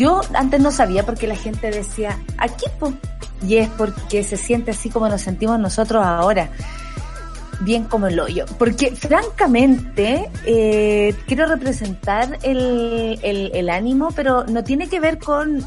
Yo antes no sabía porque la gente decía aquí. Y es porque se siente así como nos sentimos nosotros ahora. Bien como el hoyo. Porque francamente, eh, quiero representar el, ánimo, pero no tiene que ver con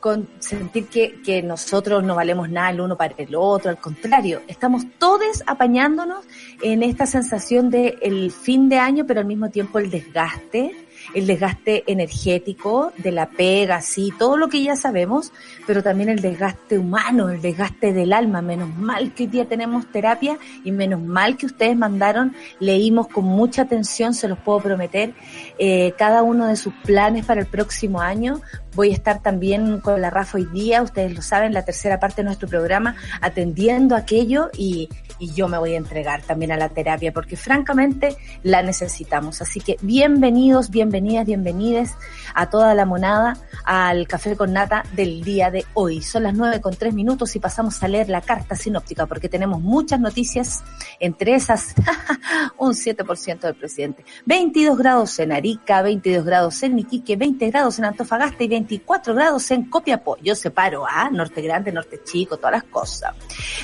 con sentir que, que, nosotros no valemos nada el uno para el otro, al contrario, estamos todos apañándonos en esta sensación de el fin de año, pero al mismo tiempo el desgaste, el desgaste energético de la pega, sí, todo lo que ya sabemos, pero también el desgaste humano, el desgaste del alma. Menos mal que hoy día tenemos terapia y menos mal que ustedes mandaron, leímos con mucha atención, se los puedo prometer, eh, cada uno de sus planes para el próximo año. Voy a estar también con la Rafa hoy día, ustedes lo saben, la tercera parte de nuestro programa, atendiendo aquello y, y yo me voy a entregar también a la terapia porque francamente la necesitamos. Así que bienvenidos, bienvenidas, bienvenides a toda la monada al café con nata del día de hoy. Son las nueve con tres minutos y pasamos a leer la carta sinóptica porque tenemos muchas noticias, entre esas un 7% del presidente. 22 grados en 22 grados en Iquique, 20 grados en Antofagasta y 24 grados en Copiapó. Yo separo a Norte Grande, Norte Chico, todas las cosas.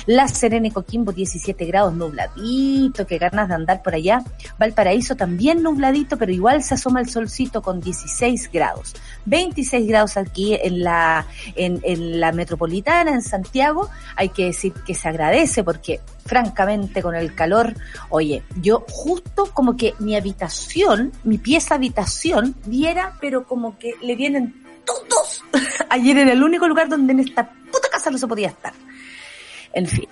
La Serena y Coquimbo 17 grados nubladito, qué ganas de andar por allá. Valparaíso también nubladito, pero igual se asoma el solcito con 16 grados. 26 grados aquí en la, en, en la metropolitana, en Santiago. Hay que decir que se agradece porque francamente con el calor, oye, yo justo como que mi habitación, mi pieza habitación, viera, pero como que le vienen todos. Ayer era el único lugar donde en esta puta casa no se podía estar. En fin,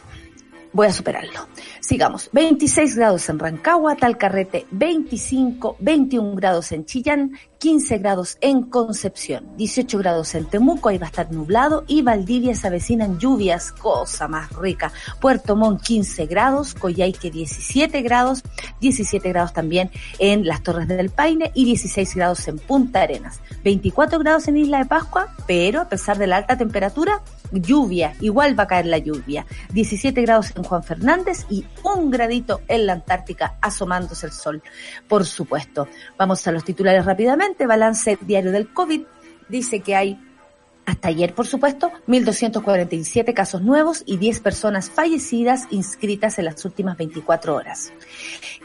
voy a superarlo. Sigamos. 26 grados en Rancagua, Talcarrete 25, 21 grados en Chillán, 15 grados en Concepción, 18 grados en Temuco, ahí va a estar nublado, y Valdivia se avecinan lluvias, cosa más rica. Puerto Montt 15 grados, Coyhaique 17 grados, 17 grados también en las Torres del Paine y 16 grados en Punta Arenas. 24 grados en Isla de Pascua, pero a pesar de la alta temperatura, lluvia, igual va a caer la lluvia. 17 grados en Juan Fernández y un gradito en la Antártica asomándose el sol, por supuesto. Vamos a los titulares rápidamente. Balance diario del COVID dice que hay hasta ayer, por supuesto, 1.247 casos nuevos y 10 personas fallecidas inscritas en las últimas 24 horas.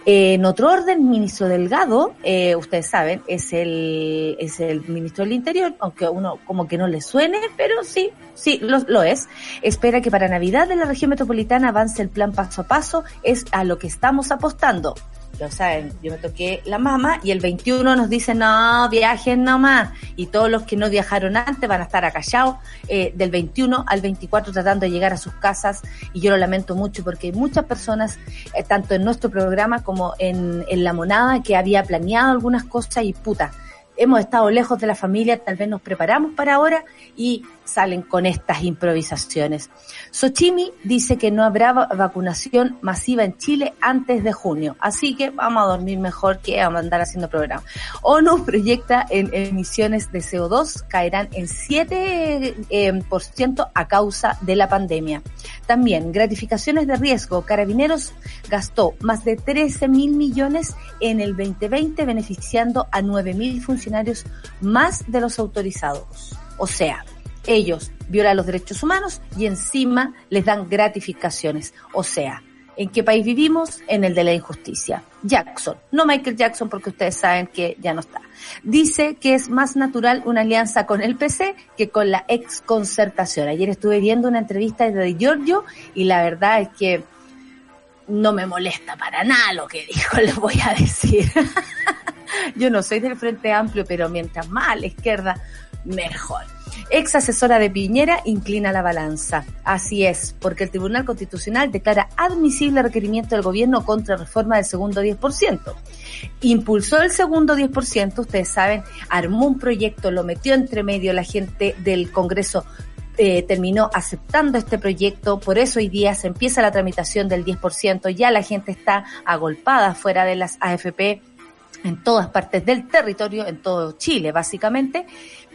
En otro orden, ministro Delgado, eh, ustedes saben, es el, es el ministro del Interior, aunque uno como que no le suene, pero sí, sí, lo, lo es. Espera que para Navidad en la región metropolitana avance el plan paso a paso, es a lo que estamos apostando lo saben, yo me toqué la mama y el 21 nos dice no, viajen nomás. Y todos los que no viajaron antes van a estar acallados eh, del 21 al 24 tratando de llegar a sus casas. Y yo lo lamento mucho porque hay muchas personas, eh, tanto en nuestro programa como en, en La Monada, que había planeado algunas cosas y puta, hemos estado lejos de la familia, tal vez nos preparamos para ahora y salen con estas improvisaciones. Sochimi dice que no habrá vacunación masiva en Chile antes de junio, así que vamos a dormir mejor que a andar haciendo programa. ONU proyecta en emisiones de CO2 caerán en 7% eh, por ciento a causa de la pandemia. También gratificaciones de riesgo. Carabineros gastó más de 13 mil millones en el 2020 beneficiando a 9 mil funcionarios más de los autorizados. O sea, ellos violan los derechos humanos y encima les dan gratificaciones. O sea, ¿En qué país vivimos? En el de la injusticia. Jackson, no Michael Jackson porque ustedes saben que ya no está. Dice que es más natural una alianza con el PC que con la ex concertación. Ayer estuve viendo una entrevista de Giorgio y la verdad es que no me molesta para nada lo que dijo, le voy a decir. Yo no soy del Frente Amplio, pero mientras más a la izquierda, mejor. Ex asesora de Piñera inclina la balanza. Así es, porque el Tribunal Constitucional declara admisible requerimiento del gobierno contra reforma del segundo 10%. Impulsó el segundo 10%, ustedes saben, armó un proyecto, lo metió entre medio la gente del Congreso eh, terminó aceptando este proyecto, por eso hoy día se empieza la tramitación del 10%, ya la gente está agolpada fuera de las AFP en todas partes del territorio, en todo Chile básicamente,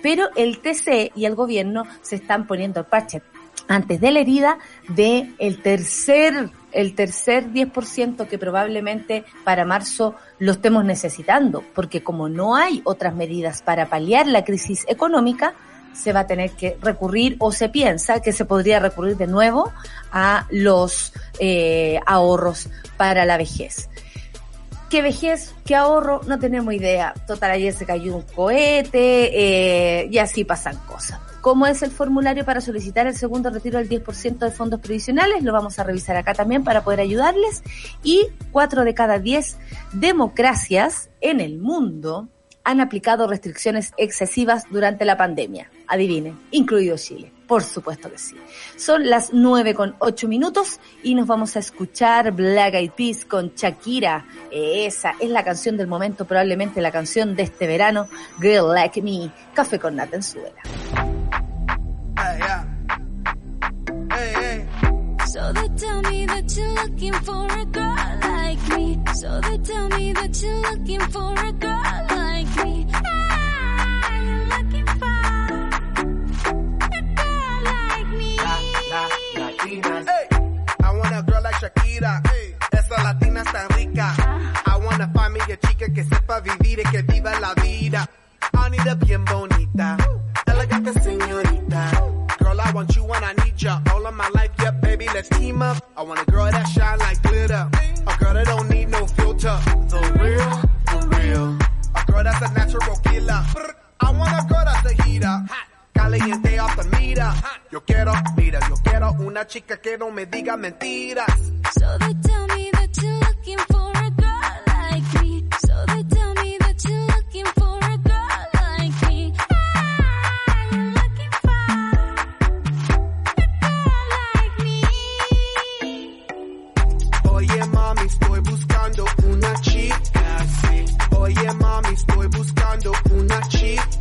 pero el TC y el gobierno se están poniendo el parche antes de la herida de el tercer el tercer 10% que probablemente para marzo lo estemos necesitando, porque como no hay otras medidas para paliar la crisis económica, se va a tener que recurrir o se piensa que se podría recurrir de nuevo a los eh, ahorros para la vejez. ¿Qué vejez? ¿Qué ahorro? No tenemos idea. Total, ayer se cayó un cohete eh, y así pasan cosas. ¿Cómo es el formulario para solicitar el segundo retiro del 10% de fondos previsionales? Lo vamos a revisar acá también para poder ayudarles. Y cuatro de cada diez democracias en el mundo han aplicado restricciones excesivas durante la pandemia. Adivinen, incluido Chile. Por supuesto que sí. Son las nueve con ocho minutos y nos vamos a escuchar Black Eyed Peas con Shakira. Esa es la canción del momento, probablemente la canción de este verano, Girl Like Me, Café con Nata en Suela. So they tell me that you're looking for a girl like me. So they tell me that you're looking for a girl like me. Shakira. Esa latina está rica. I wanna find me a chica que sepa vivir y que viva la vida. Anita bien bonita. Elegante señorita. Girl, I want you and I need ya. All of my life, yeah, baby, let's team up. I want a girl that shine like glitter. A girl that don't need no filter. The real, the real. A girl that's a natural killer. I want a girl that's a heater. Caliente the mira. Yo quiero, mira, yo quiero una chica que no me diga mentiras. So they tell me that you're looking for a girl like me. So they tell me that you're looking for a girl like me. Ah, you're looking for a girl like me. Oye mami, estoy buscando una chica así. Oye mami, estoy buscando una chica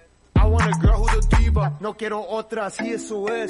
Así eso es.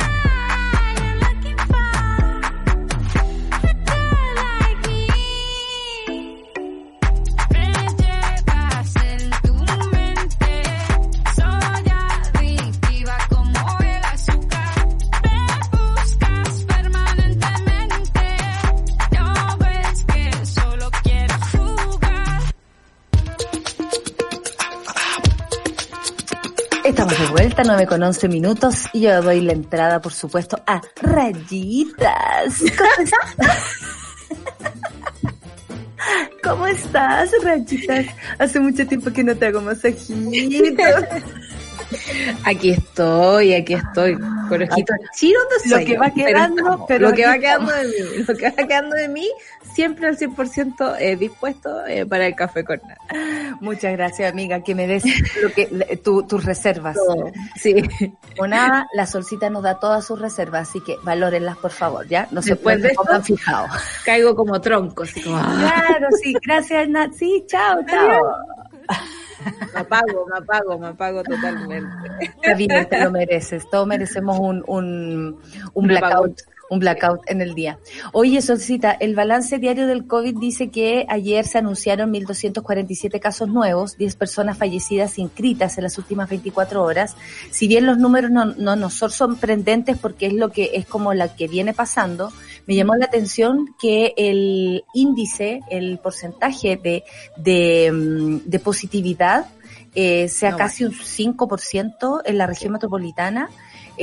Vuelta, 9 con 11 minutos, y yo doy la entrada, por supuesto, a Rayitas. ¿Cómo estás? ¿Cómo estás, Rayitas? Hace mucho tiempo que no te hago masajito. Aquí estoy, aquí estoy. Conejito chiro de Lo que va quedando, pero lo que va quedando de mí, lo que va quedando de mí, siempre al 100% eh, dispuesto eh, para el café con nata. Muchas gracias, amiga, que me des lo que, tu- tus reservas. Todo. Sí. O nada, la solcita nos da todas sus reservas, así que valórenlas, por favor, ¿ya? No se Después pueden de esto- pongan fijados. Caigo como tronco, así como ah, Claro, sí, gracias, Nat. Sí, chao, chao. Me apago, me apago, me apago totalmente. Está bien, te lo mereces. Todos merecemos un, un, un blackout. Un blackout en el día. Oye, Solcita, el balance diario del COVID dice que ayer se anunciaron 1.247 casos nuevos, 10 personas fallecidas inscritas en las últimas 24 horas. Si bien los números no, no nos son sorprendentes porque es lo que es como la que viene pasando, me llamó la atención que el índice, el porcentaje de, de, mm, de positividad eh, sea No, casi un 5% en la región metropolitana.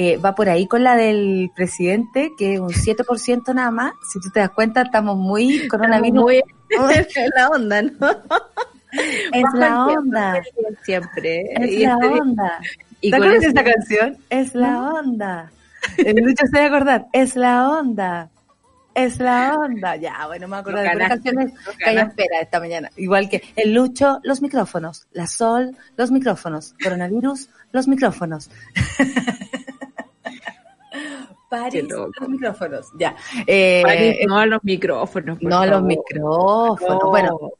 Eh, va por ahí con la del presidente, que es un 7% nada más. Si tú te das cuenta, estamos muy coronavirus. Muy en la onda, ¿no? es Bajo la tiempo, onda. Siempre. Es Y la este onda. y ¿Te acuerdas de eso- esa canción? Es la onda. El Lucho se va a acordar. Es la onda. Es la onda. Ya, bueno, me acuerdo de ganaste, canciones que hay espera esta mañana. Igual que el Lucho, los micrófonos. La Sol, los micrófonos. Coronavirus, los micrófonos. París, los micrófonos. Ya. Eh, París, no a los micrófonos. no a los micrófonos. No. Bueno,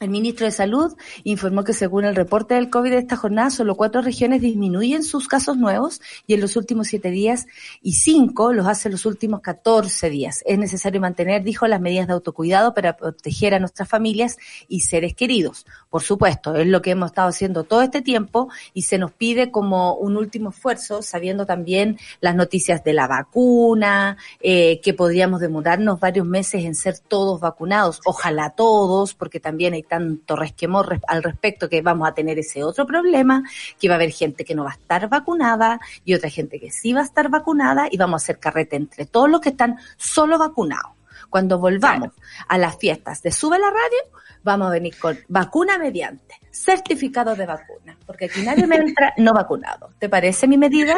el ministro de Salud informó que según el reporte del COVID de esta jornada, solo cuatro regiones disminuyen sus casos nuevos y en los últimos siete días y cinco los hace los últimos 14 días. Es necesario mantener, dijo, las medidas de autocuidado para proteger a nuestras familias y seres queridos. Por supuesto, es lo que hemos estado haciendo todo este tiempo y se nos pide como un último esfuerzo, sabiendo también las noticias de la vacuna, eh, que podríamos demorarnos varios meses en ser todos vacunados. Ojalá todos, porque también hay tanto resquemor res- al respecto que vamos a tener ese otro problema, que va a haber gente que no va a estar vacunada y otra gente que sí va a estar vacunada y vamos a hacer carrete entre todos los que están solo vacunados. Cuando volvamos a las fiestas de Sube la Radio, vamos a venir con vacuna mediante, certificado de vacuna, porque aquí nadie me entra no vacunado. ¿Te parece mi medida?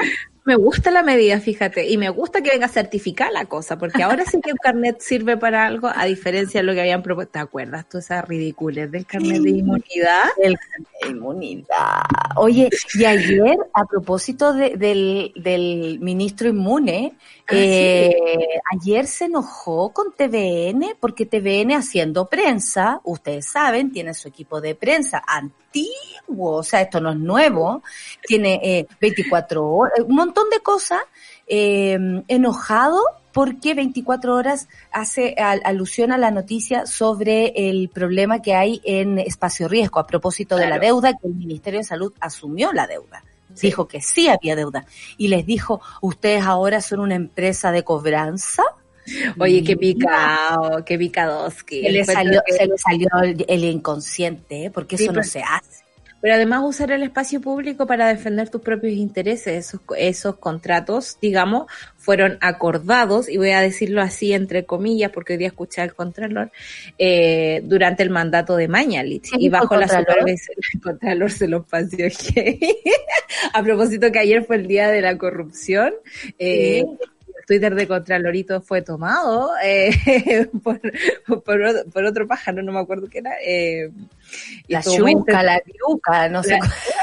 Me gusta la medida, fíjate, y me gusta que venga certificada la cosa, porque ahora sí que el carnet sirve para algo, a diferencia de lo que habían propuesto. ¿Te acuerdas tú esas ridiculez del carnet de inmunidad? El carnet de inmunidad. Oye, y ayer, a propósito de- del, del ministro inmune, Ah, eh, ayer se enojó con TVN porque TVN haciendo prensa, ustedes saben, tiene su equipo de prensa antiguo, o sea, esto no es nuevo, tiene eh, 24 horas, un montón de cosas, eh, enojado porque 24 horas hace al- alusión a la noticia sobre el problema que hay en espacio riesgo a propósito de la deuda que el Ministerio de Salud asumió la deuda. Dijo que sí había deuda y les dijo, ustedes ahora son una empresa de cobranza. Oye, qué picado, qué picadoski. Se le salió, que- se le salió el, el inconsciente, ¿eh? porque Sí, eso no pero- se hace. Pero además usar el espacio público para defender tus propios intereses. Esos, esos contratos, digamos, fueron acordados, y voy a decirlo así entre comillas, porque hoy día escuché al Contralor, eh, durante el mandato de Mañalich. ¿Qué y bajo el la supervisión del Contralor se los pasó a propósito que ayer fue el día de la corrupción, eh, Twitter de Contralorito fue tomado eh, por, por, otro- por otro pájaro, no me acuerdo qué era. Eh, La yuca, la yuca, no sé.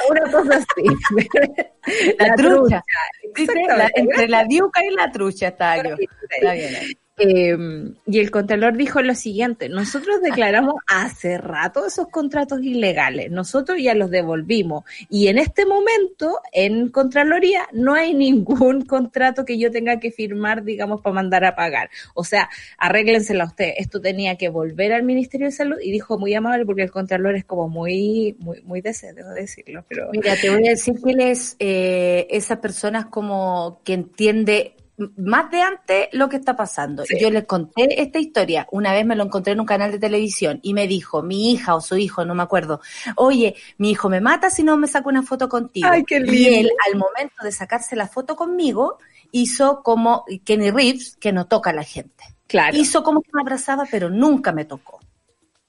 Una cosa así. La, trucha. La- entre la yuca y la trucha está yo. Está bien. ahí. Eh, y el Contralor dijo lo siguiente, nosotros declaramos hace rato esos contratos ilegales, nosotros ya los devolvimos y en este momento en Contraloría no hay ningún contrato que yo tenga que firmar, digamos, para mandar a pagar. O sea, arréglensela usted, esto tenía que volver al Ministerio de Salud y dijo muy amable porque el Contralor es como muy, muy, muy de ese, debo decirlo, pero... Mira, te voy a decir que él es eh, esa persona como que entiende más de antes lo que está pasando. Sí. Yo les conté esta historia, una vez me lo encontré en un canal de televisión y me dijo, mi hija o su hijo, no me acuerdo, oye, mi hijo me mata si no me saco una foto contigo. Ay, qué Y lindo. él, al momento de sacarse la foto conmigo, hizo como Kenny Reeves, que no toca a la gente. Claro. Hizo como que me abrazaba, pero nunca me tocó.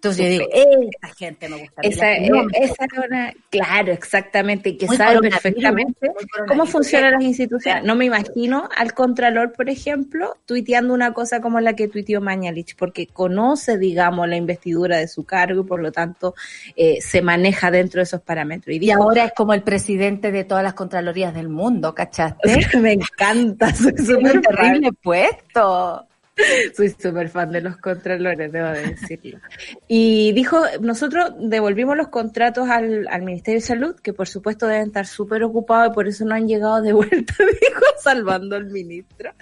Entonces yo digo, esta gente me gusta. Esa, no esa una, claro, exactamente, y que sabe perfectamente cómo funcionan las instituciones. No me imagino al Contralor, por ejemplo, tuiteando una cosa como la que tuiteó Mañalich, porque conoce, digamos, la investidura de su cargo y por lo tanto eh, se maneja dentro de esos parámetros. Y Y ahora es como el presidente de todas las contralorías del mundo, ¿cachaste? me encanta, Es un terrible puesto. soy súper fan de los contralores, debo de decirlo. Y dijo, nosotros devolvimos los contratos al, al Ministerio de Salud, que por supuesto deben estar súper ocupados y por eso no han llegado de vuelta, dijo, salvando al ministro.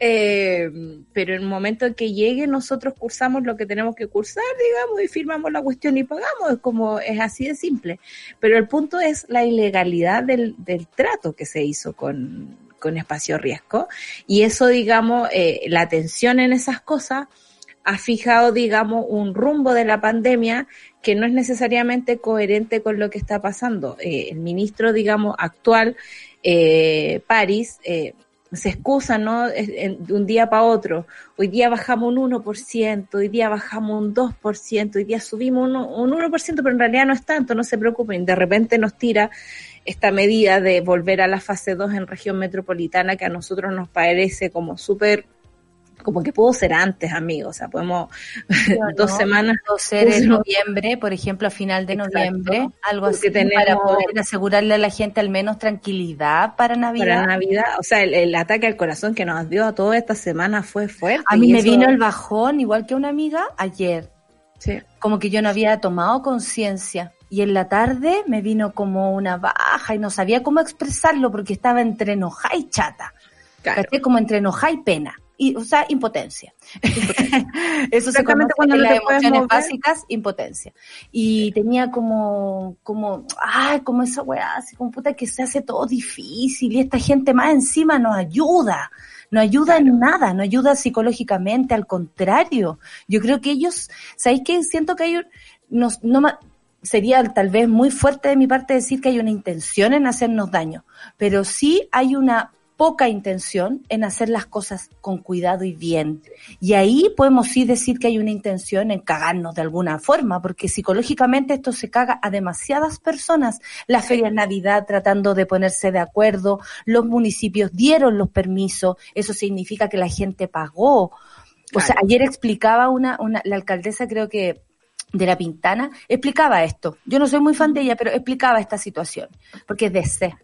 Eh, pero en el momento en que llegue, nosotros cursamos lo que tenemos que cursar, digamos, y firmamos la cuestión y pagamos, es como, es así de simple. Pero el punto es la ilegalidad del, del trato que se hizo con, con espacio riesgo. Y eso, digamos, eh, la atención en esas cosas ha fijado, digamos, un rumbo de la pandemia que no es necesariamente coherente con lo que está pasando. Eh, el ministro, digamos, actual, eh, París, eh, se excusa, ¿no? De un día para otro. Hoy día bajamos un 1%, hoy día bajamos un 2%, hoy día subimos un, un 1%, pero en realidad no es tanto, no se preocupen. De repente nos tira esta medida de volver a la fase 2 en región metropolitana que a nosotros nos parece como súper, como que pudo ser antes, amigos. O sea, podemos dos semanas. Pudo ser en noviembre, por ejemplo, a final de Exacto. noviembre, algo así, tenemos- para poder asegurarle a la gente al menos tranquilidad para Navidad. Para Navidad, o sea, el, el ataque al corazón que nos dio a toda esta semana fue fuerte. A mí me eso- vino el bajón, igual que una amiga, ayer. Sí. como que yo no había tomado conciencia. Y en la tarde me vino como una baja y no sabía cómo expresarlo porque estaba entre enojada y chata. Claro. Como entre enojada y pena. Y, o sea, impotencia. Eso se Exactamente conoce cuando en no las emociones básicas, impotencia. Y tenía como, como, ay, como esa weá, así como puta que se hace todo difícil y esta gente más encima nos ayuda. No ayuda en nada, no ayuda psicológicamente, al contrario. Yo creo que ellos, ¿sabéis qué? Siento que hay un, no, no sería tal vez muy fuerte de mi parte decir que hay una intención en hacernos daño, pero sí hay una poca intención en hacer las cosas con cuidado y bien. Y ahí podemos sí decir que hay una intención en cagarnos de alguna forma, porque psicológicamente esto se caga a demasiadas personas. La feria Navidad tratando de ponerse de acuerdo, los municipios dieron los permisos, eso significa que la gente pagó. O sea, ayer explicaba una, una, la alcaldesa creo que de la Pintana, explicaba esto. Yo no soy muy fan de ella, pero explicaba esta situación, porque es de C.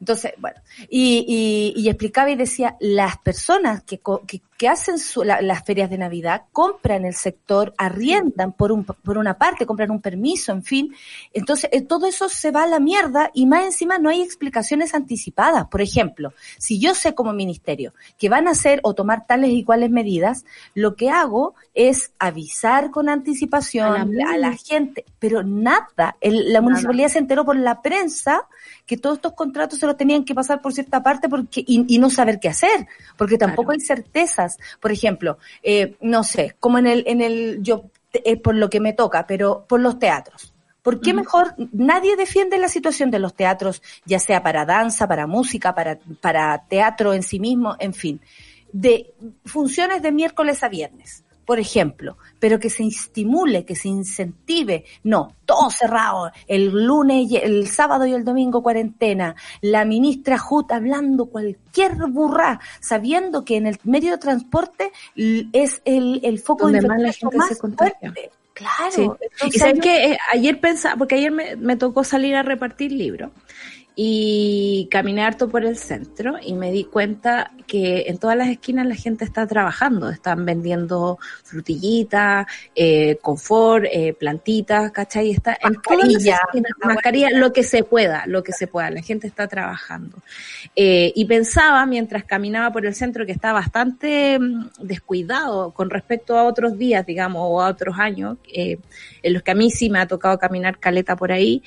Entonces, bueno, y, y, y explicaba y decía, las personas que, que, que hacen su- la- las ferias de Navidad compran el sector, arriendan por, un, por una parte, compran un permiso, en fin. Entonces, eh, todo eso se va a la mierda y más encima no hay explicaciones anticipadas. Por ejemplo, si yo sé como ministerio que van a hacer o tomar tales y cuales medidas, lo que hago es avisar con anticipación A la a la, gente, pero nada. El- la municipalidad se enteró por la prensa que todos estos contratos se los tenían que pasar por cierta parte porque y, y no saber qué hacer, porque tampoco Claro. hay Por ejemplo, eh, no sé, como en el, en el, yo, eh, por lo que me toca, pero por los teatros. ¿Por qué mejor nadie defiende la situación de los teatros, ya sea para danza, para música, para, para teatro en sí mismo, en fin, de funciones de miércoles a viernes? Por ejemplo, pero que se estimule, que se incentive. No, todo cerrado. El lunes, y el sábado y el domingo cuarentena. La ministra Hut hablando cualquier burra, sabiendo que en el medio de transporte es el, el foco Donde de más la gente más se contagia. fuerte. Claro. Sí. Entonces, Y sabes yo- que eh, ayer pensaba, porque ayer me, me tocó salir a repartir libros y caminé harto por el centro y me di cuenta que en todas las esquinas la gente está trabajando, están vendiendo frutillitas, eh, confort, eh, plantitas, ¿cachai? Está en todas las Mascarilla, esquinas, mascarilla, lo que se pueda, lo que se pueda, la gente está trabajando. Eh, y pensaba mientras caminaba por el centro que está bastante mm, descuidado con respecto a otros días, digamos, o a otros años, eh, en los que a mí sí me ha tocado caminar caleta por ahí.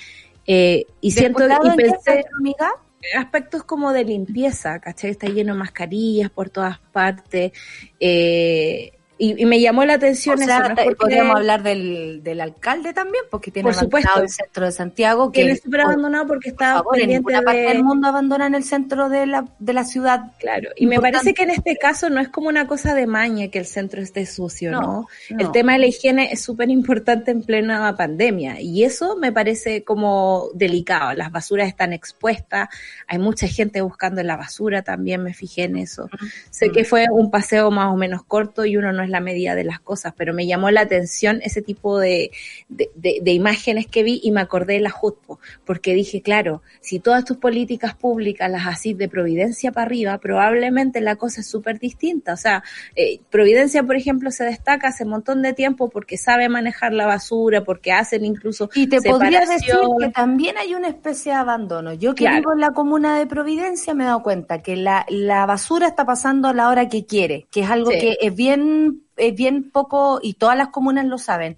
Eh, y siento ¿Descuidado y pensé amiga? aspectos como de limpieza, ¿cachai? Está lleno de mascarillas por todas partes. eh, y, y me llamó la atención O eso, sea, ¿no? te- Porque podríamos hablar del, del alcalde también, porque tiene Por supuesto. abandonado el centro de Santiago. que es súper abandonado porque por está favor, en pendiente parte de... del mundo abandonan el centro de la, de la ciudad. Claro, y me Importante. parece que en este caso no es como una cosa de maña que el centro esté sucio, ¿no? No, no. El tema de la higiene es súper importante en plena pandemia y eso me parece como delicado. Las basuras están expuestas, hay mucha gente buscando en la basura, también me fijé en eso. Sé que fue un paseo más o menos corto y uno no es la medida de las cosas, pero me llamó la atención ese tipo de, de, de- de imágenes que vi y me acordé de la JUTPO, porque dije, claro, si todas tus políticas públicas las haces de Providencia para arriba, probablemente la cosa es súper distinta. O sea, eh, Providencia, por ejemplo, se destaca hace un montón de tiempo porque sabe manejar la basura, porque hacen incluso Y te podría decir que también hay una especie de abandono. Yo que Claro. vivo en la comuna de Providencia me he dado cuenta que la, la basura está pasando a la hora que quiere, que es algo Sí. que es bien, es bien poco, y todas las comunas lo saben.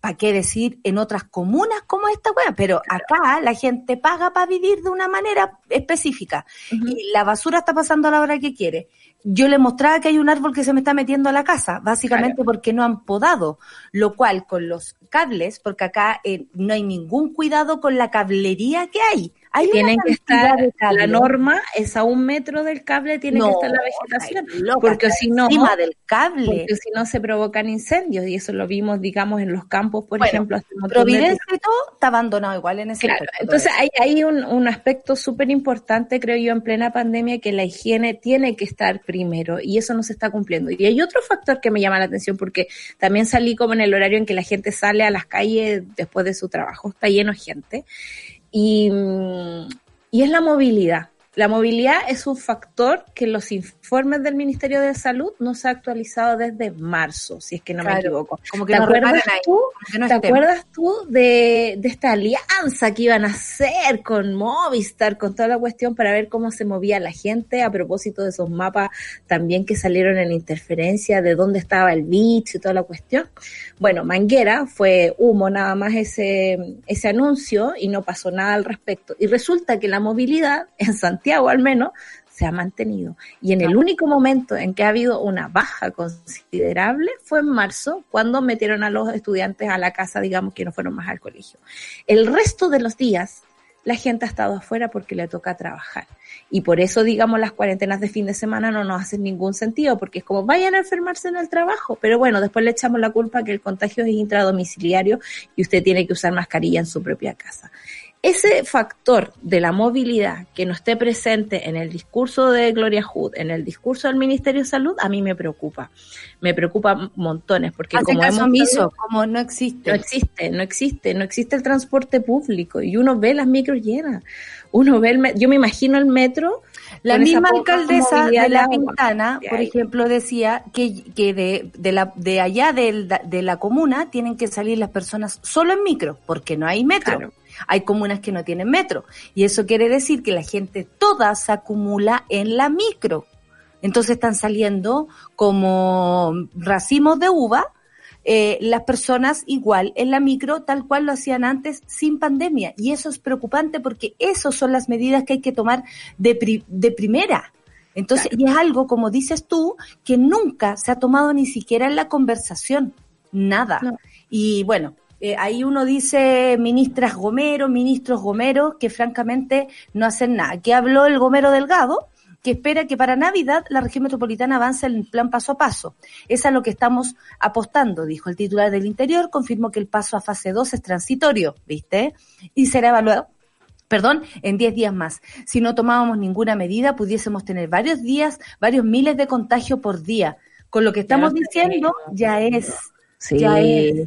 ¿Para qué decir en otras comunas como esta weá? Pero acá la gente paga para vivir de una manera específica. Y la basura está pasando a la hora que quiere. Yo le mostraba que hay un árbol que se me está metiendo a la casa, básicamente porque no han podado, lo cual con los cables, porque acá eh, no hay ningún cuidado con la cablería que hay. Hay tienen que estar, la norma es a un metro del cable, tiene que estar la vegetación, ay, loca, porque si no, encima del cable. porque si no se provocan incendios y eso lo vimos, digamos, en los campos, por Bueno, ejemplo, hace Providencia y todo está abandonado igual en ese Claro, aspecto entonces hay un, un aspecto súper importante, creo yo, en plena pandemia, que la higiene tiene que estar primero y eso no se está cumpliendo. Y hay otro factor que me llama la atención porque también salí como en el horario en que la gente sale a las calles después de su trabajo, está lleno de gente. Y, mm, y es la movilidad. La movilidad es un factor que los informes del Ministerio de Salud no se ha actualizado desde marzo, si es que no me equivoco. como que ¿Te no acuerdas ahí, tú? no ¿Te acuerdas tú de, de esta alianza que iban a hacer con Movistar, con toda la cuestión para ver cómo se movía la gente a propósito de esos mapas también que salieron en interferencia de dónde estaba el bicho y toda la cuestión? Bueno, Manguera fue humo nada más ese, ese anuncio y no pasó nada al respecto. Y resulta que la movilidad, en Santiago al menos, se ha mantenido. Y en el único momento en que ha habido una baja considerable fue en marzo, cuando metieron a los estudiantes a la casa, digamos que no fueron más al colegio. El resto de los días, la gente ha estado afuera porque le toca trabajar. Y por eso, digamos, las cuarentenas de fin de semana no nos hacen ningún sentido, porque es como vayan a enfermarse en el trabajo. Pero bueno, después le echamos la culpa que el contagio es intradomiciliario y usted tiene que usar mascarilla en su propia casa ese factor de la movilidad que no esté presente en el discurso de Gloria Hood, en el discurso del Ministerio de Salud, a mí me preocupa. Me preocupa montones, porque Hace como hemos omiso, como no existe. no existe, no existe, no existe el transporte público y uno ve las micros llenas. Uno ve el yo me imagino el metro. La misma alcaldesa de La Pintana, que por ejemplo, decía que, que de, de, la, de allá del- de la comuna tienen que salir las personas solo en micro, porque no hay metro. Claro. Hay comunas que no tienen metro. Y eso quiere decir que la gente toda se acumula en la micro. Entonces están saliendo como racimos de uva eh, las personas igual en la micro, tal cual lo hacían antes sin pandemia. Y eso es preocupante porque esas son las medidas que hay que tomar de, pri- de primera. Entonces, y es algo, como dices tú, que nunca se ha tomado ni siquiera en la conversación. Nada. No. Y bueno, eh, ahí uno dice ministras Gomero, ministros Gomero, que francamente no hacen nada. Que habló el Gomero Delgado que espera que para Navidad la región metropolitana avance en el plan paso a paso. Es a lo que estamos apostando, dijo el titular del Interior, confirmó que el paso a fase 2 es transitorio, ¿viste? Y será evaluado perdón, en 10 días más. Si no tomábamos ninguna medida, pudiésemos tener varios días, varios miles de contagios por día. Con lo que estamos diciendo, ya es, Sí. ya es.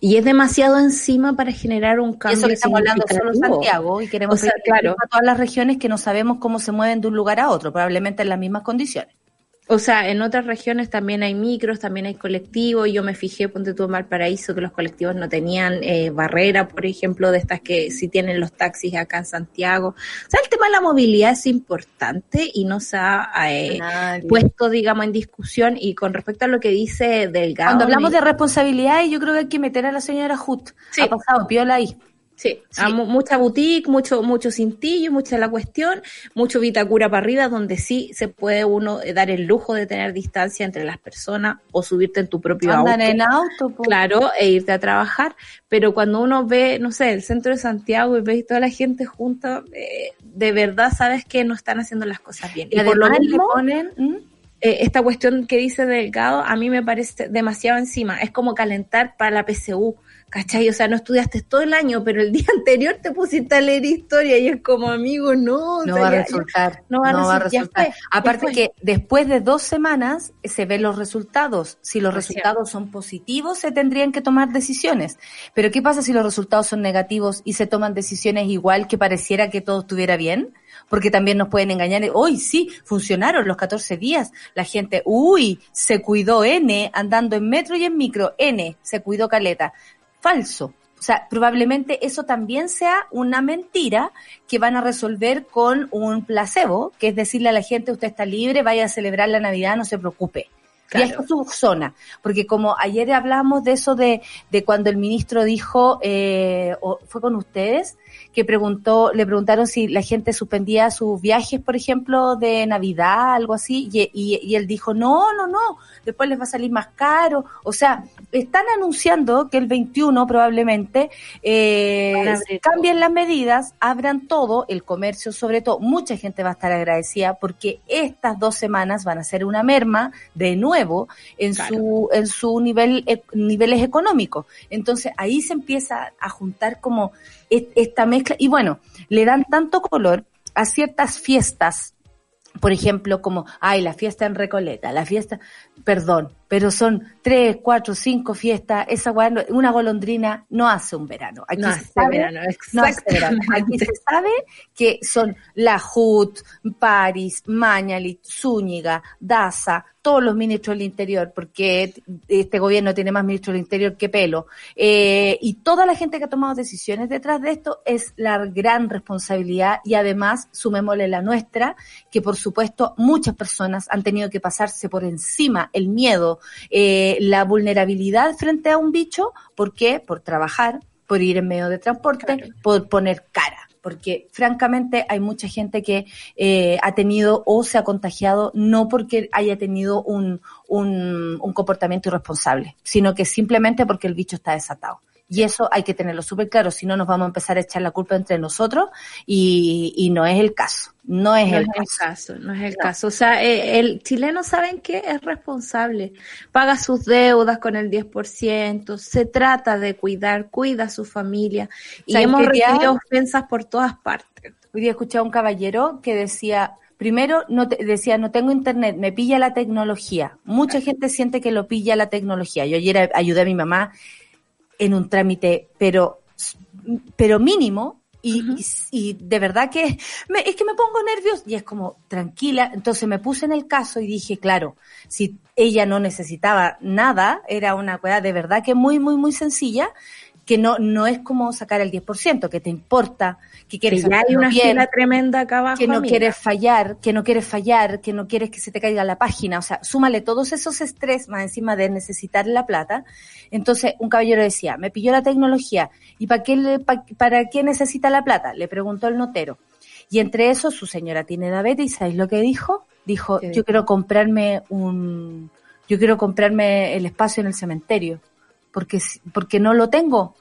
Y es demasiado encima para generar un Y cambio. eso que estamos hablando solo. Santiago y queremos O sea, claro. a todas las regiones que no sabemos cómo se mueven de un lugar a otro, probablemente en las mismas condiciones. O sea, en otras regiones también hay micros, también hay colectivos. Yo me fijé, ponte tú en Valparaíso, que los colectivos no tenían eh, barrera, por ejemplo, de estas que sí tienen los taxis acá en Santiago. O sea, el tema de la movilidad es importante y no se ha eh, puesto, digamos, en discusión. Y con respecto a lo que dice Delgado. Cuando hablamos de responsabilidades, yo creo que hay que meter a la señora Hut. Sí. Ha pasado piola ahí. Sí, Sí. a mu- mucha boutique, mucho, mucho cintillo, mucha la cuestión, mucho vitacura para arriba, donde sí se puede uno eh, dar el lujo de tener distancia entre las personas o subirte en tu propio Andan auto. en auto. po. Claro, e irte a trabajar, pero cuando uno ve, no sé, el centro de Santiago y ve toda la gente junta, eh, de verdad sabes que no están haciendo las cosas bien. Y Y, por lo además le mismo, ponen... ¿Mm? eh, esta cuestión que dice Delgado a mí me parece demasiado encima. Es como calentar para la PSU, ¿cachai? O sea, no estudiaste todo el año, pero el día anterior te pusiste a leer historia y es como, amigo, no. o No sea, va a ya- resultar. no va a resultar, Aparte que después de dos semanas eh, se ven los resultados. Si los Es resultados son positivos, se tendrían que tomar decisiones. Pero ¿qué pasa si los resultados son negativos y se toman decisiones igual que pareciera que todo estuviera bien? Porque también nos pueden engañar. Hoy sí, funcionaron los 14 días. La gente, uy, se cuidó N andando en metro y en micro. N, se cuidó caleta. Falso. O sea, probablemente eso también sea una mentira que van a resolver con un placebo, que es decirle a la gente, usted está libre, vaya a celebrar la Navidad, no se preocupe. Claro. Y esta es su zona, porque como ayer hablamos de eso de, de cuando el ministro dijo, eh, o fue con ustedes, que preguntó, le preguntaron si la gente suspendía sus viajes, por ejemplo, de Navidad, algo así, y, y- y él dijo, no, no, no, después les va a salir más caro. O sea, están anunciando que el 21 probablemente eh, cambien las medidas, abran todo, el comercio sobre todo, mucha gente va a estar agradecida porque estas dos semanas van a ser una merma de nuevo en Claro. su en su nivel e- niveles económicos. Entonces ahí se empieza a juntar como e- esta mezcla y bueno, le dan tanto color a ciertas fiestas por ejemplo, como, ay, la fiesta en Recoleta, la fiesta, perdón, pero son tres, cuatro, cinco fiestas, esa una golondrina no hace un verano. Aquí No se hace sabe, verano, no hace verano. Aquí exactamente. se sabe que son la HUT, París, Mañalit, Zúñiga, Daza, todos los ministros del Interior, porque este gobierno tiene más ministros del Interior que pelo, eh, y toda la gente que ha tomado decisiones detrás de esto es la gran responsabilidad y además sumémosle la nuestra, que por supuesto muchas personas han tenido que pasarse por encima el miedo, eh, la vulnerabilidad frente a un bicho, ¿por qué? Por trabajar, por ir en medio de transporte, Claro. por poner cara. Porque francamente hay mucha gente que eh, ha tenido o se ha contagiado no porque haya tenido un, un, un comportamiento irresponsable, sino que simplemente porque el bicho está desatado. Y eso hay que tenerlo súper claro, si no nos vamos a empezar a echar la culpa entre nosotros y, y no es el caso. No es No el es el caso. caso, no es el caso. O sea, eh, el chileno, ¿saben qué? Es responsable. Paga sus deudas con el 10%, se trata de cuidar, cuida a su familia. Y ¿Saben hemos recibido ofensas por todas partes. Hoy día escuché a un caballero que decía, primero, no te- decía, no tengo internet, me pilla la tecnología. Mucha gente siente que lo pilla la tecnología. Yo ayer ayudé a mi mamá en un trámite, pero, pero mínimo, y, y, y de verdad que me- es que me pongo nervios y es como tranquila. Entonces me puse en el caso y dije, claro, si ella no necesitaba nada, era una cosa de verdad que muy, muy, muy sencilla, que no, no es como sacar el 10%, que te importa, que quieres Que ya hay una bien, tremenda acá abajo. que no amiga. quieres fallar, que no quieres fallar, que no quieres que se te caiga la página, o sea, súmale todos esos estrés más encima de necesitar la plata. Entonces, un caballero decía, me pilló la tecnología, ¿y para qué, le- pa- para qué necesita la plata? Le preguntó el notero. Y entre eso, su señora tiene diabetes, ¿y sabéis lo que dijo? Dijo, ¿Qué yo quiero comprarme un, yo quiero comprarme el espacio en el cementerio, porque, porque no lo tengo.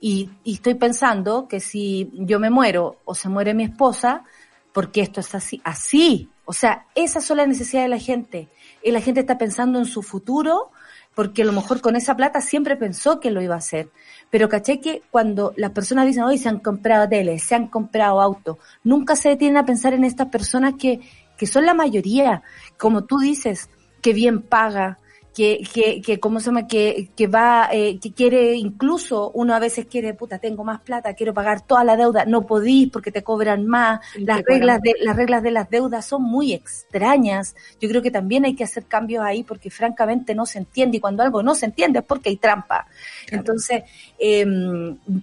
Y, y estoy pensando que si yo me muero o se muere mi esposa, porque esto es así, así. O sea, esas son las necesidades de la gente. Y la gente está pensando en su futuro, porque a lo mejor con esa plata siempre pensó que lo iba a hacer. Pero caché que cuando las personas dicen, hoy se han comprado teles, se han comprado autos, nunca se detienen a pensar en estas personas que, que son la mayoría, como tú dices, que bien paga, que, que, que ¿cómo se llama? Que, que va, eh, que quiere, incluso uno a veces quiere, puta, tengo más plata, quiero pagar toda la deuda, no podís porque te cobran más, las cobran reglas de, las reglas de las deudas son muy extrañas, yo creo que también hay que hacer cambios ahí porque francamente no se entiende y cuando algo no se entiende es porque hay trampa. Entonces, eh,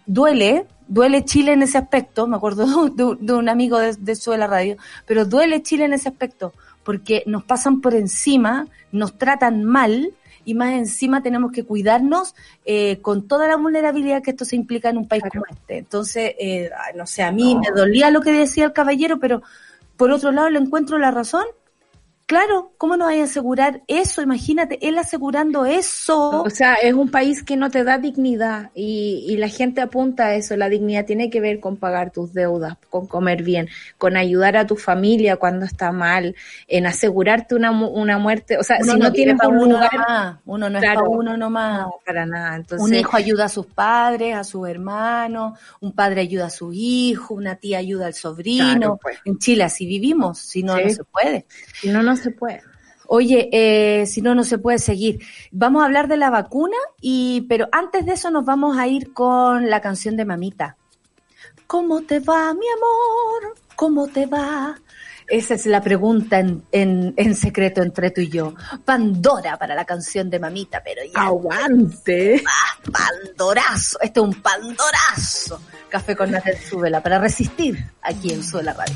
duele, duele Chile en ese aspecto, me acuerdo de, de un amigo de, de eso de la radio, pero duele Chile en ese aspecto, porque nos pasan por encima, nos tratan mal y más encima tenemos que cuidarnos eh, con toda la vulnerabilidad que esto se implica en un país como este. Entonces, eh, no sé, a mí me dolía lo que decía el caballero, pero por otro lado le encuentro la razón. Claro, ¿cómo no hay a asegurar eso? Imagínate, él asegurando eso. O sea, es un país que no te da dignidad y, y la gente apunta a eso. La dignidad tiene que ver con pagar tus deudas, con comer bien, con ayudar a tu familia cuando está mal, en asegurarte una, una muerte. O sea, Uno si no, vive tienes pa' un uno lugar, nomás, uno no es para uno nomás. no, para nada. Entonces, un hijo ayuda a sus padres, a sus hermanos, un padre ayuda a su hijo, una tía ayuda al sobrino. Claro, pues. En Chile así vivimos, si no, Sí. no se puede. si no, no se puede. Oye, eh, si no, no se puede seguir. Vamos a hablar de la vacuna, y, pero antes de eso nos vamos a ir con la canción de Mamita. ¿Cómo te va, mi amor? ¿Cómo te va? Esa es la pregunta en, en, en secreto entre tú y yo. Pandora para la canción de Mamita, pero ya Aguante. pandorazo. Este es un pandorazo. Café con Natel Súbela para resistir aquí en Suela Radio.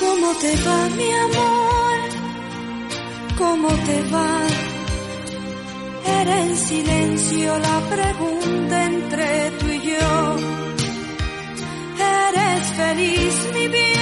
¿Cómo te va, mi amor? ¿Cómo te va? Era en silencio la pregunta entre tú y yo. ¿Eres feliz, mi bien,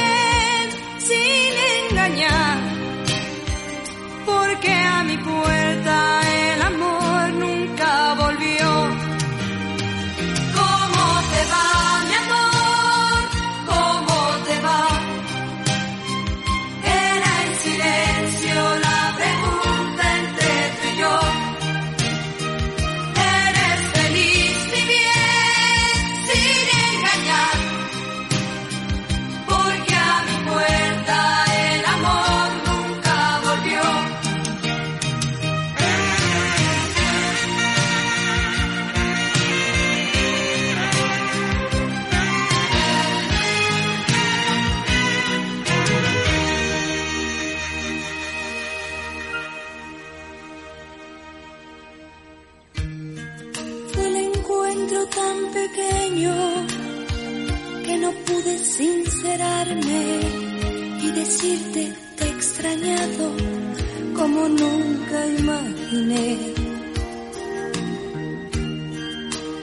nunca imaginé.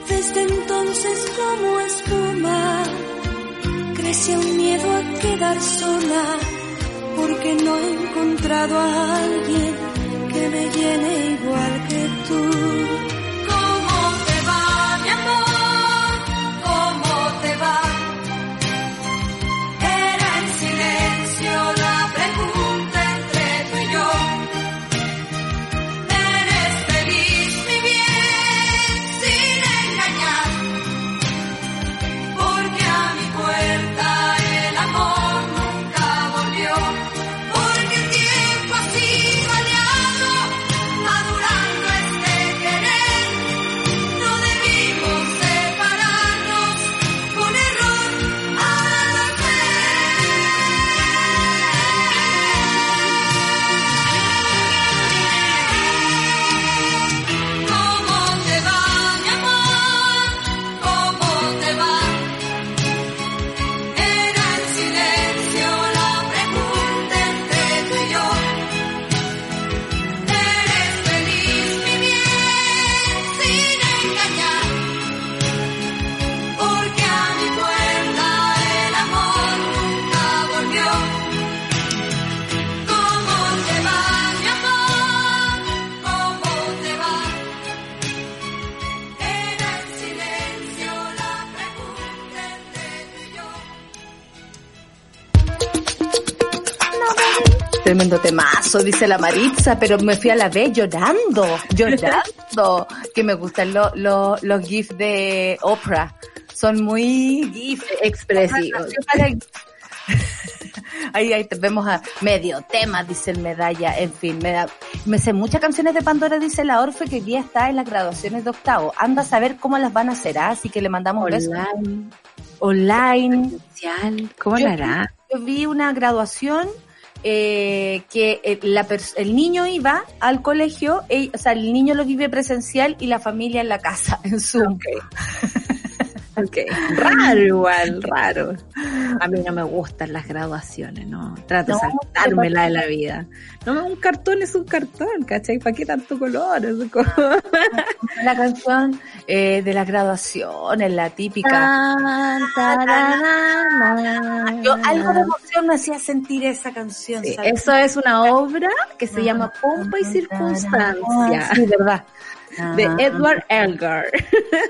Desde entonces como espuma crece un miedo a quedar sola porque no he encontrado a alguien que me llene igual que tú. Tremendo temazo, dice la Maritza, pero me fui a la vez llorando, llorando. que me gustan los los los gifs de Oprah. Son muy GIF expresivos. Ahí, ahí te vemos a medio tema, dice el medalla, en fin, me, da, me sé muchas canciones de Pandora, dice la Orfe, que hoy día está en las graduaciones de octavo. Anda a saber cómo las van a hacer, ¿ah? así que le mandamos besos. Online, Online. presencial, ¿cómo Yo lo hará? Yo vi una graduación eh, que eh, la el niño iba al colegio, o sea, el niño lo vive presencial y la familia en la casa, en Zoom. Ok, raro igual, raro. A mí no me gustan las graduaciones, no. Trato No, de saltármela de la vida. No, un cartón es un cartón, ¿cachai? ¿Para qué tanto color? Es como- La canción eh, de la graduación, es la típica. Yo algo de emoción me hacía sentir esa canción. Eso es una obra que se llama Pompa y Circunstancia Sí, verdad. De Edward Elgar.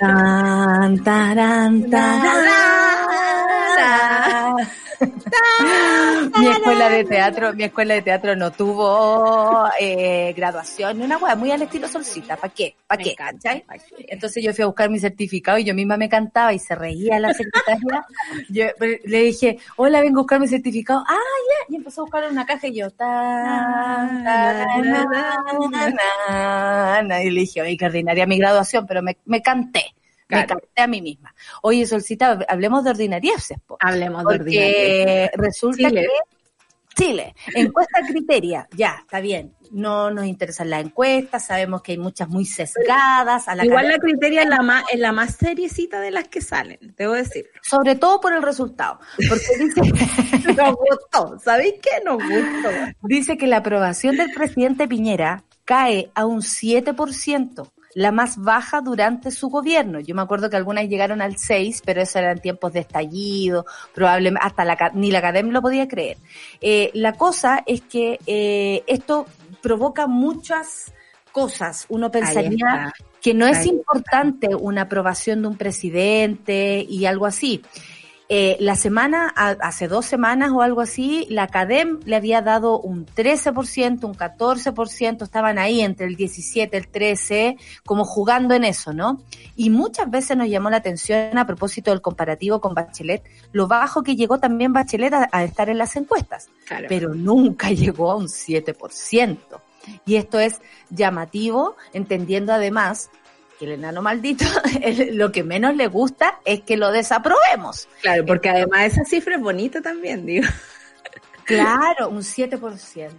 Tan, taran, tarara. mi escuela de teatro, mi escuela de teatro no tuvo eh, graduación una hueá, muy al estilo solcita, ¿para qué? ¿Para qué? ¿cachai? ¿pa' qué? Entonces yo fui a buscar mi certificado y yo misma me cantaba y se reía la secretaria. Yo eh, le dije, hola, vengo a buscar mi certificado. Ah, ya. Y empezó a buscar en una caja y yo, ta, ta, na, na, na, y le dije, ordinaria mi graduación, pero me, me canté. Me canté a mí misma. Oye, Solcita, hablemos de ordinarieces, po. Hablemos de ordinario. Porque resulta Chile. que Chile, encuesta criteria, ya, está bien. No nos interesan las encuestas, sabemos que hay muchas muy sesgadas. A la Igual la criteria es la más, es la más seriecita de las que salen, debo decirlo. Sobre todo por el resultado. Porque dice, Nos gustó, ¿sabéis qué? Nos gustó. dice que la aprobación del presidente Piñera cae a un 7%, la más baja durante su gobierno. Yo me acuerdo que algunas llegaron al 6, pero eso eran tiempos de estallido, probablemente hasta la, ni la academia lo podía creer. Eh, la cosa es que eh, esto provoca muchas cosas. Uno pensaría que no es está. importante una aprobación de un presidente y algo así. Eh, la semana, a- hace dos semanas o algo así, la CADEM le había dado un 13%, un 14%, estaban ahí entre el 17, el 13, como jugando en eso, ¿no? Y muchas veces nos llamó la atención a propósito del comparativo con Bachelet, lo bajo que llegó también Bachelet a, a estar en las encuestas Claro. pero nunca llegó a un 7%. Y esto es llamativo, entendiendo además que el enano maldito lo que menos le gusta es que lo desaprobemos. Claro, porque además esa cifra es bonita también, digo. Claro, un 7%. Eh,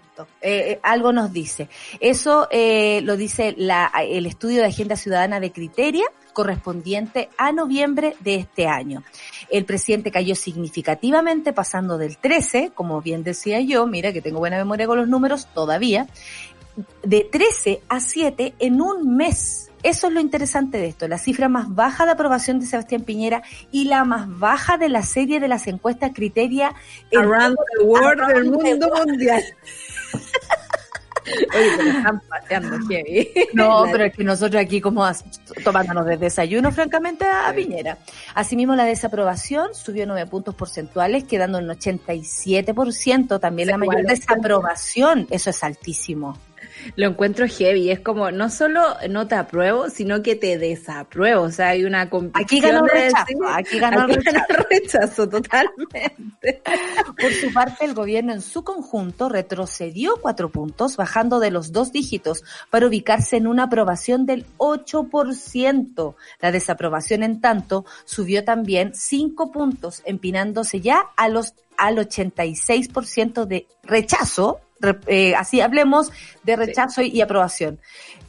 eh, algo nos dice. Eso eh, lo dice la, el estudio de Agenda Ciudadana de Criteria correspondiente a noviembre de este año. El presidente cayó significativamente pasando del 13, como bien decía yo, mira que tengo buena memoria con los números todavía, de 13 a 7 en un mes. Eso es lo interesante de esto, la cifra más baja de aprobación de Sebastián Piñera y la más baja de la serie de las encuestas Criteria Around the world Around del mundo mundial. Oye, pero están pateando heavy. No, pero es que nosotros aquí como tomándonos de desayuno, francamente, a Piñera. Asimismo, la desaprobación subió nueve puntos porcentuales, quedando en 87%. También la mayor desaprobación, eso es altísimo. Lo encuentro heavy, es como no solo no te apruebo, sino que te desapruebo, o sea, hay una competición Aquí ganó el de rechazo, decir- aquí ganó el aquí ganó el rechazo totalmente. Por su parte, el gobierno en su conjunto retrocedió cuatro puntos, bajando de los dos dígitos para ubicarse en una aprobación del 8%. La desaprobación, en tanto, subió también cinco puntos, empinándose ya a los al 86% de rechazo. Eh, así hablemos de rechazo y, y aprobación.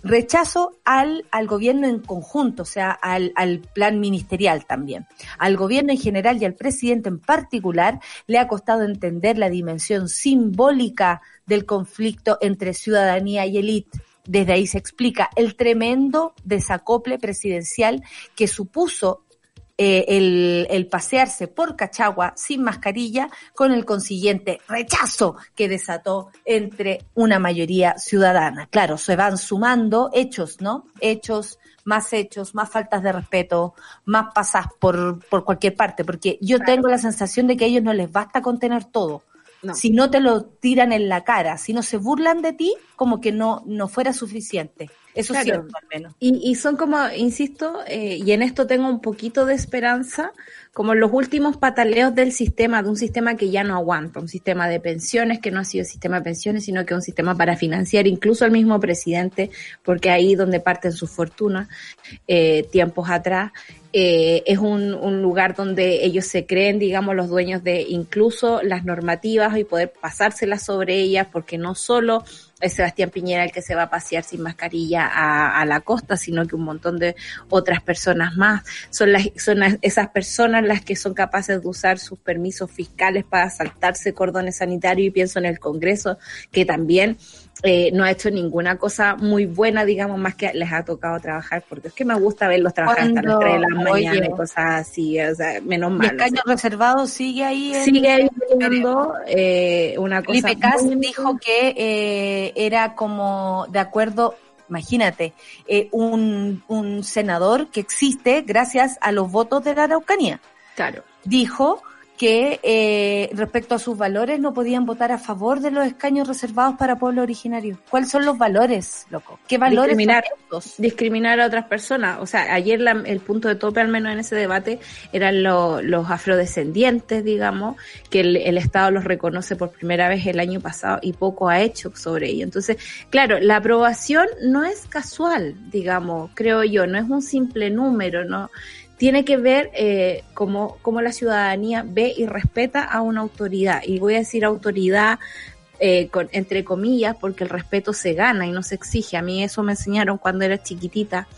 Rechazo al, al gobierno en conjunto, o sea, al, al plan ministerial también. Al gobierno en general y al presidente en particular le ha costado entender la dimensión simbólica del conflicto entre ciudadanía y élite. Desde ahí se explica el tremendo desacople presidencial que supuso eh, el, el pasearse por Cachagua sin mascarilla con el consiguiente rechazo que desató entre una mayoría ciudadana. Claro, se van sumando hechos, ¿no? Hechos, más hechos, más faltas de respeto, más pasas por, por cualquier parte, porque yo tengo la sensación de que a ellos no les basta contener todo. No. Si no te lo tiran en la cara, si no se burlan de ti, como que no, no fuera suficiente. Eso es cierto, al menos. Y, y son como, insisto, eh, y en esto tengo un poquito de esperanza, como los últimos pataleos del sistema, de un sistema que ya no aguanta, un sistema de pensiones que no ha sido sistema de pensiones, sino que un sistema para financiar incluso al mismo presidente, porque ahí donde parten sus fortunas, eh, tiempos atrás. Eh, es un, un lugar donde ellos se creen, digamos, los dueños de incluso las normativas y poder pasárselas sobre ellas, porque no solo es Sebastián Piñera el que se va a pasear sin mascarilla a, la costa, sino que un montón de otras personas más. Son, las, son esas personas las que son capaces de usar sus permisos fiscales para saltarse cordones sanitarios y pienso en el Congreso, que también eh, no ha hecho ninguna cosa muy buena, digamos, más que les ha tocado trabajar, porque es que me gusta verlos trabajar hasta las Cuando- 3 de la mañana oye. y cosas así, o sea, menos mal. escaño reservado sigue ahí. en- Sigue ahí viendo, eh, una cosa Felipe Cas dijo que eh, era como de acuerdo, imagínate, eh, un, un senador que existe gracias a los votos de la Araucanía. Claro. Dijo que eh, respecto a sus valores no podían votar a favor de los escaños reservados para pueblo originario. ¿Cuáles son los valores, loco? ¿Qué valores son Discriminar. estos? discriminar a otras personas. O sea, ayer la- el punto de tope, al menos en ese debate, eran lo- los afrodescendientes, digamos, que el, el Estado los reconoce por primera vez el año pasado y poco ha hecho sobre ello. Entonces, claro, la aprobación no es casual, digamos, creo yo, no es un simple número, ¿no? Tiene que ver eh, cómo, cómo la ciudadanía ve y respeta a una autoridad. Y voy a decir autoridad eh, con, entre comillas, porque el respeto se gana y no se exige. A mí eso me enseñaron cuando era chiquitita.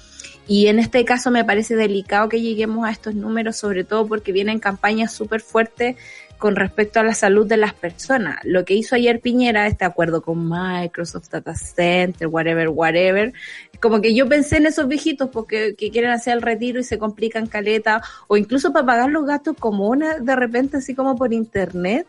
Y en este caso me parece delicado que lleguemos a estos números, sobre todo porque vienen campañas súper fuertes con respecto a la salud de las personas. Lo que hizo ayer Piñera, este acuerdo con Microsoft, Data Center, whatever, whatever, como que yo pensé en esos viejitos porque que quieren hacer el retiro y se complican caleta, o incluso para pagar los gastos comunes de repente así como por internet,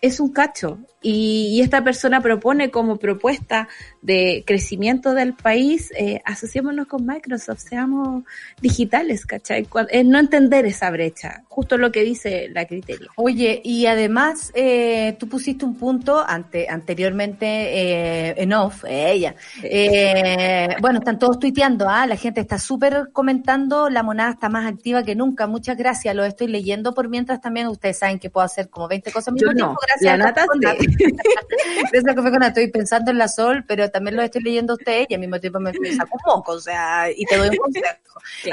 es un cacho. Y, y esta persona propone como propuesta de crecimiento del país, eh, asociémonos con Microsoft, seamos digitales, ¿cachai? Es no entender esa brecha, justo lo que dice la criterio. Oye, y además eh, tú pusiste un punto ante, anteriormente eh, en off, eh, ella. Eh, bueno, están todos tuiteando, ¿ah? la gente está súper comentando, la monada está más activa que nunca. Muchas gracias, lo estoy leyendo por mientras también ustedes saben que puedo hacer como 20 cosas Yo no, tiempo. Gracias la a nata Café con Café. Estoy pensando en la sol, pero también lo estoy leyendo a ustedes y al mismo tiempo me, me saco un moco, o sea, y te doy un consejo.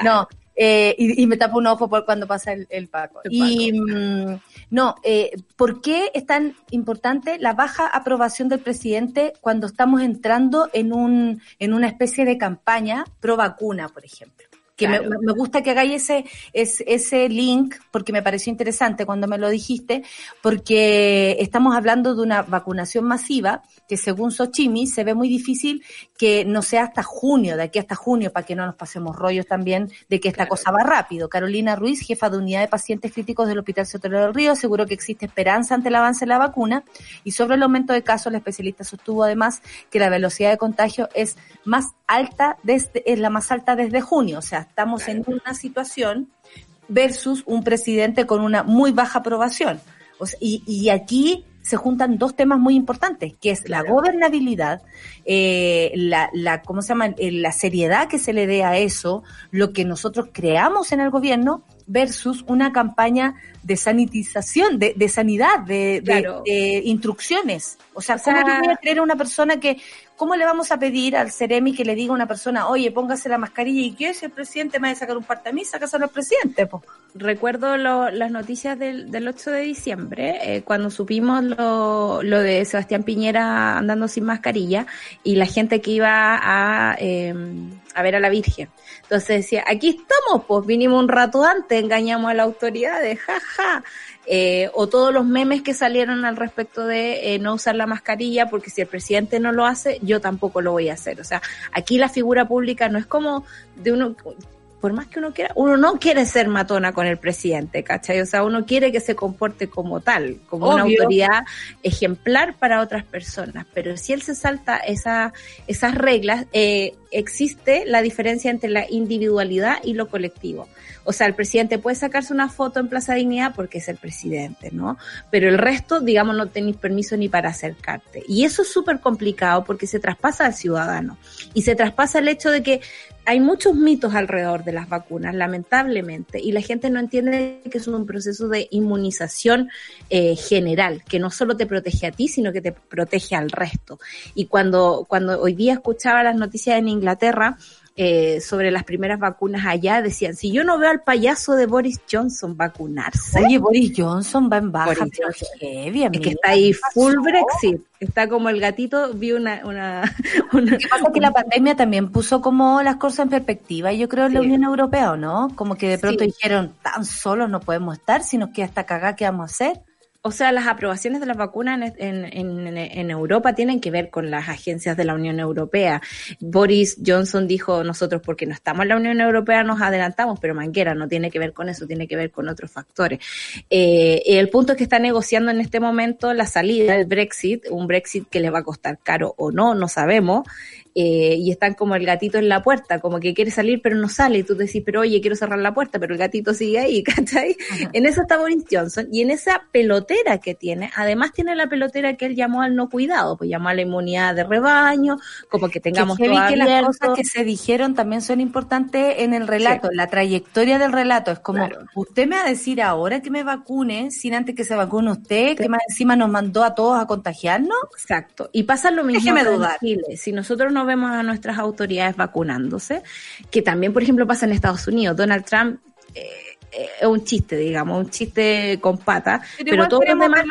No, eh, y, y me tapo un ojo por cuando pasa el, el Paco. El Y mm, no, eh, ¿por qué es tan importante la baja aprobación del presidente cuando estamos entrando en un en una especie de campaña pro vacuna, por ejemplo? Que me- Claro. me, me gusta que hagáis ese, ese, ese link porque me pareció interesante cuando me lo dijiste, porque estamos hablando de una vacunación masiva que según Sochimi se ve muy difícil que no sea hasta junio, de aquí hasta junio, para que no nos pasemos rollos también de que esta Claro. cosa va rápido. Carolina Ruiz, jefa de unidad de pacientes críticos del Hospital Sotero del Río, aseguró que existe esperanza ante el avance de la vacuna y sobre el aumento de casos, la especialista sostuvo además que la velocidad de contagio es más alta desde, es la más alta desde junio. O sea, estamos en una situación versus un presidente con una muy baja aprobación. O sea, y, y aquí se juntan dos temas muy importantes, que es la gobernabilidad, eh, la, la, ¿cómo se llama? Eh, la seriedad que se le dé a eso, lo que nosotros creamos en el gobierno versus una campaña de sanitización, de, de sanidad, de, de- Claro. de instrucciones. O sea, O ¿cómo sea- yo voy a creer a una persona que, cómo le vamos a pedir al Ceremi que le diga a una persona, oye, póngase la mascarilla y qué si el presidente me va a sacar un parte a mí, sácaselo al presidente, po? Recuerdo lo- las noticias del, del 8 de diciembre, eh, cuando supimos lo, lo de Sebastián Piñera andando sin mascarilla y la gente que iba a, eh, a ver a la Virgen. Entonces decía, aquí estamos, pues vinimos un rato antes, engañamos a la autoridad, ja, ja. Eh, o todos los memes que salieron al respecto de eh, no usar la mascarilla, porque si el presidente no lo hace, yo tampoco lo voy a hacer. O sea, aquí la figura pública no es como de uno, por más que uno quiera, uno no quiere ser matona con el presidente, ¿cachai? O sea, uno quiere que se comporte como tal, como una autoridad ejemplar para otras personas. Pero si él se salta esa, esas reglas, eh, existe la diferencia entre la individualidad y lo colectivo. O sea, el presidente puede sacarse una foto en Plaza Dignidad porque es el presidente, ¿no? Pero el resto, digamos, no tenéis permiso ni para acercarte. Y eso es súper complicado porque se traspasa al ciudadano. Y se traspasa el hecho de que hay muchos mitos alrededor de las vacunas, lamentablemente, y la gente no entiende que es un proceso de inmunización eh, general, que no solo te protege a ti, sino que te protege al resto. Y cuando, cuando hoy día escuchaba las noticias en Inglaterra, eh, sobre las primeras vacunas allá, decían, si yo no veo al payaso de Boris Johnson vacunarse. Oye, Boris Johnson va en baja, es que está ahí full Brexit. Está como el gatito, vi una... una, Lo que pasa es que la pandemia también puso como las cosas en perspectiva, yo creo, en la Unión Europea, ¿o no? Como que de pronto dijeron, tan solos no podemos estar, si nos queda hasta cagar, ¿qué vamos a hacer? O sea, las aprobaciones de las vacunas en, Europa tienen que ver con las agencias de la Unión Europea. Boris Johnson dijo, nosotros porque no estamos en la Unión Europea nos adelantamos, pero Manguera no tiene que ver con eso, tiene que ver con otros factores. Eh, el punto es que está negociando en este momento la salida del Brexit, un Brexit que le va a costar caro o no, no sabemos, eh, y están como el gatito en la puerta, como que quiere salir pero no sale, y tú decís, pero oye, quiero cerrar la puerta, pero el gatito sigue ahí, ¿cachai? En eso está Boris Johnson, y en esa pelotera que tiene, además tiene la pelotera que él llamó al no cuidado, pues llamó a la inmunidad de rebaño, como que tengamos que, que las cosas que se dijeron también son importantes en el relato, la trayectoria del relato, es como, usted me va a decir ahora que me vacune, sin antes que se vacune usted, que más encima nos mandó a todos a contagiarnos. Exacto, y pasa lo mismo en Chile, si nosotros no vemos a nuestras autoridades vacunándose, que también, por ejemplo, pasa en Estados Unidos. Donald Trump eh, eh, es un chiste, digamos, un chiste con pata, pero, todos, los demás,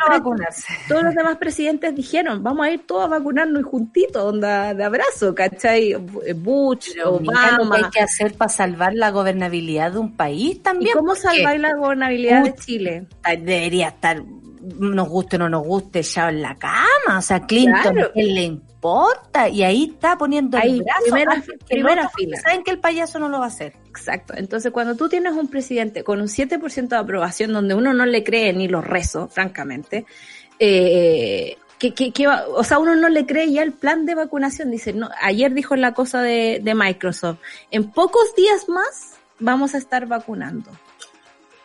todos los demás presidentes dijeron, vamos a ir todos a vacunarnos juntitos, onda de abrazo, ¿cachai? Bush, Obama. ¿Qué hay que hacer para salvar la gobernabilidad de un país también? ¿Y cómo salvar la gobernabilidad de Chile? Debería estar nos guste o no nos guste, ya en la cama. O sea, Clinton, claro. le importa? Y ahí está poniendo ahí, el brazo. Primera, primera fila. Saben que el payaso no lo va a hacer. Exacto. Entonces, cuando tú tienes un presidente con un 7% de aprobación, donde uno no le cree ni los rezos, francamente, eh, que, que, que, o sea, uno no le cree ya el plan de vacunación. Dice, no, ayer dijo la cosa de, de Microsoft, en pocos días más vamos a estar vacunando.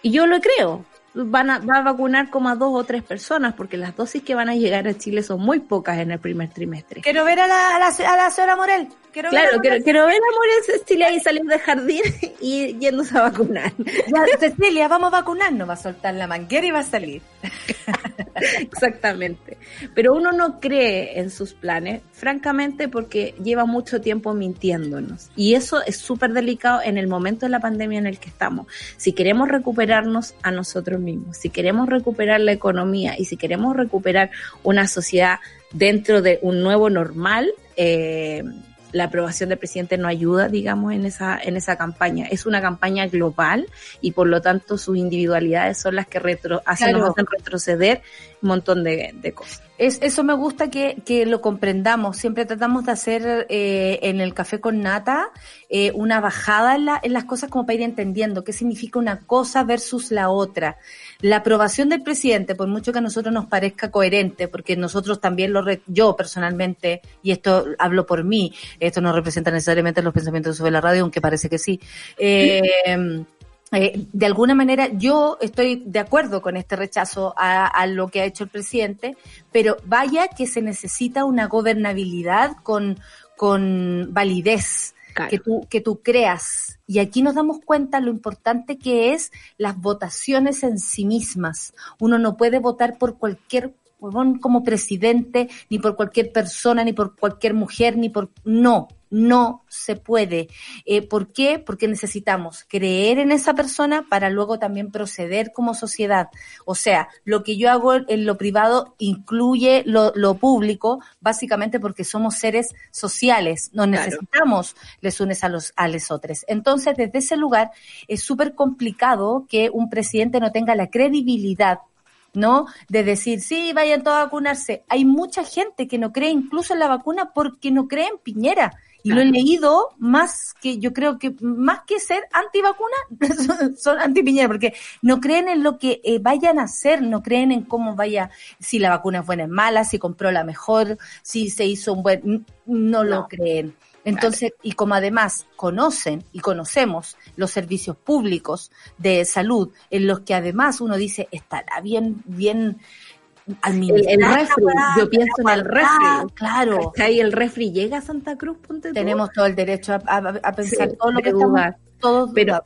Y yo lo creo, van a, va a vacunar como a dos o tres personas, porque las dosis que van a llegar a Chile son muy pocas en el primer trimestre. Quiero ver a la, a la, a la señora Morel. Quiero claro, ver quiero, quiero, ver a Morel Cecilia ahí saliendo del jardín y yéndose a vacunar. Ya, Cecilia, vamos a vacunarnos, va a soltar la manguera y va a salir. Exactamente. Pero uno no cree en sus planes, francamente, porque lleva mucho tiempo mintiéndonos. Y eso es súper delicado en el momento de la pandemia en el que estamos. Si queremos recuperarnos a nosotros mismos, si queremos recuperar la economía y si queremos recuperar una sociedad dentro de un nuevo normal, eh, la aprobación del presidente no ayuda, digamos, en esa, en esa campaña. Es una campaña global y por lo tanto sus individualidades son las que retro, hacen, nos hacen retroceder un montón de, de cosas. Es, eso me gusta que, que, lo comprendamos. Siempre tratamos de hacer eh, en el café con nata eh, una bajada en, la, en las cosas como para ir entendiendo qué significa una cosa versus la otra. La aprobación del presidente, por mucho que a nosotros nos parezca coherente, porque nosotros también lo, yo personalmente, y esto hablo por mí, esto no representa necesariamente los pensamientos sobre la radio, aunque parece que sí. Eh, eh, de alguna manera yo estoy de acuerdo con este rechazo a, a, lo que ha hecho el presidente, pero vaya que se necesita una gobernabilidad con, con validez, claro. que, tú, que tú creas. Y aquí nos damos cuenta lo importante que es las votaciones en sí mismas. Uno no puede votar por cualquier como presidente, ni por cualquier persona, ni por cualquier mujer, ni por... No, no se puede. Eh, ¿Por qué? Porque necesitamos creer en esa persona para luego también proceder como sociedad. O sea, lo que yo hago en lo privado incluye lo, lo público, básicamente porque somos seres sociales, nos claro. necesitamos les unes a los a los otros. Entonces, desde ese lugar es súper complicado que un presidente no tenga la credibilidad ¿no? De decir, sí, vayan todos a vacunarse. Hay mucha gente que no cree incluso en la vacuna porque no cree en Piñera Y lo he leído más que, yo creo que más que ser antivacuna, son, son anti-Piñera, porque no creen en lo que eh, vayan a hacer, no creen en cómo vaya, si la vacuna es buena o mala, si compró la mejor, si se hizo un buen, no, lo creen. Entonces, y como además conocen y conocemos los servicios públicos de salud, en los que además uno dice, estará bien, bien el, el refri, yo pienso en el refri. Claro. Ahí el refri llega a Santa Cruz, ponte Tenemos todo el derecho a, a- a pensar todo lo que estamos todos Pero,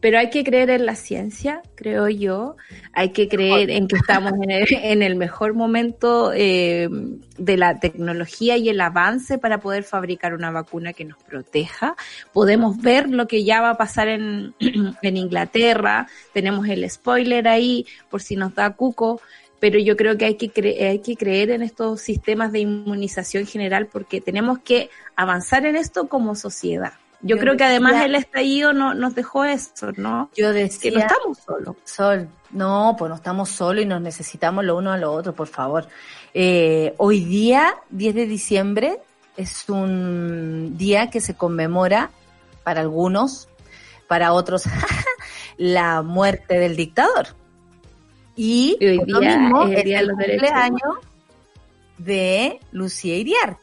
pero hay que creer en la ciencia, creo yo. Hay que creer en que estamos en el, mejor momento eh, de la tecnología y el avance para poder fabricar una vacuna que nos proteja. Podemos ver lo que ya va a pasar en, en Inglaterra. Tenemos el spoiler ahí por si nos da cuco. Pero yo creo que hay que, hay que creer en estos sistemas de inmunización general porque tenemos que avanzar en esto como sociedad. Yo, Yo creo que además el estallido no, nos dejó eso, ¿no? Yo Que decía, no estamos solos. Sol, no, pues no estamos solos y nos necesitamos lo uno a lo otro, por favor. Eh, hoy día, 10 de diciembre, es un día que se conmemora para algunos, para otros, la muerte del dictador. Y, Y hoy por lo día mismo, el es Día de el los Derechos cumpleaños de Lucía Iriart.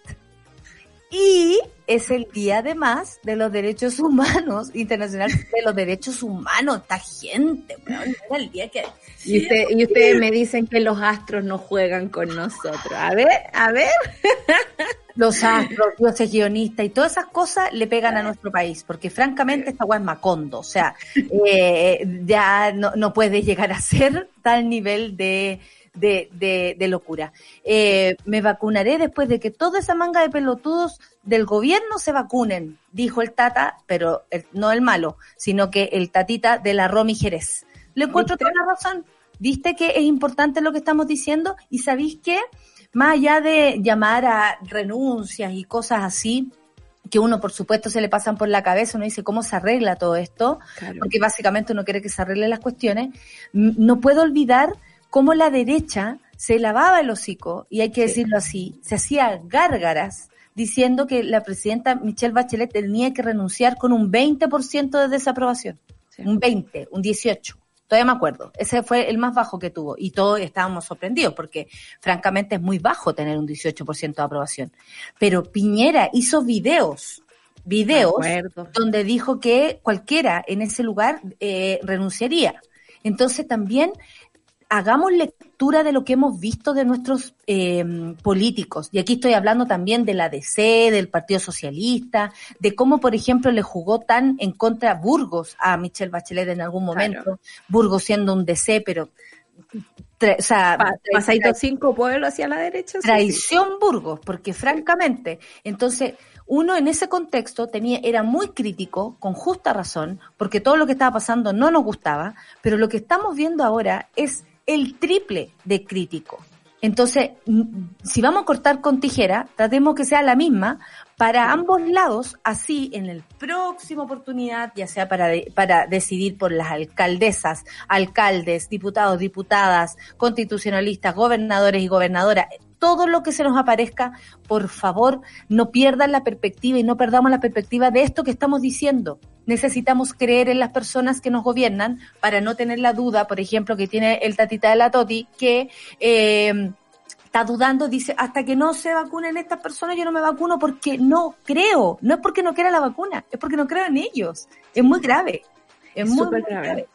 Y es el día además de los derechos humanos, internacional de los derechos humanos, esta gente, weón, era el día que... Y, usted, y ustedes me dicen que los astros no juegan con nosotros. A ver, a ver. Los astros, dioses guionistas y todas esas cosas le pegan a nuestro país, porque francamente esta weá es macondo, o sea, eh, ya no, no puede llegar a ser tal nivel de, de, de, de locura. Eh, me vacunaré después de que toda esa manga de pelotudos del gobierno se vacunen, dijo el tata, pero el- no el malo, sino que el tatita de la Romy Jerez. Le encuentro toda la razón. ¿Viste que es importante lo que estamos diciendo? ¿Y sabéis qué? Más allá de llamar a renuncias y cosas así, que uno por supuesto se le pasan por la cabeza, uno dice cómo se arregla todo esto, porque básicamente uno quiere que se arreglen las cuestiones, no puedo olvidar cómo la derecha se lavaba el hocico, y hay que decirlo así, se hacía gárgaras diciendo que la presidenta Michelle Bachelet tenía que renunciar con un 20% de desaprobación, Sí. un 20, un 18. Todavía me acuerdo. Ese fue el más bajo que tuvo. Y todos estábamos sorprendidos porque, francamente, es muy bajo tener un 18% de aprobación. Pero Piñera hizo videos, videos, donde dijo que cualquiera en ese lugar eh, renunciaría. Entonces también hagamos lectura de lo que hemos visto de nuestros eh, políticos. Y aquí estoy hablando también de la DC, del Partido Socialista, de cómo, por ejemplo, le jugó tan en contra Burgos a Michelle Bachelet en algún momento. Claro. Burgos siendo un DC, pero... o sea, pasadito cinco pueblos hacia la derecha. sí, sí. traición Burgos, porque francamente, entonces uno en ese contexto tenía, era muy crítico, con justa razón, porque todo lo que estaba pasando no nos gustaba, pero lo que estamos viendo ahora es el triple de crítico. Entonces, si vamos a cortar con tijera, tratemos que sea la misma para ambos lados, así en la próxima oportunidad, ya sea para, de- para decidir por las alcaldesas, alcaldes, diputados, diputadas, constitucionalistas, gobernadores y gobernadoras, todo lo que se nos aparezca, por favor, no pierdan la perspectiva y no perdamos la perspectiva de esto que estamos diciendo. Necesitamos creer en las personas que nos gobiernan para no tener la duda, por ejemplo, que tiene el tatita de la Toti, que eh, está dudando, dice, hasta que no se vacunen estas personas, yo no me vacuno porque no creo. No es porque no quiera la vacuna, es porque no creo en ellos. Es muy grave. Es muy, Súper muy grave. grave.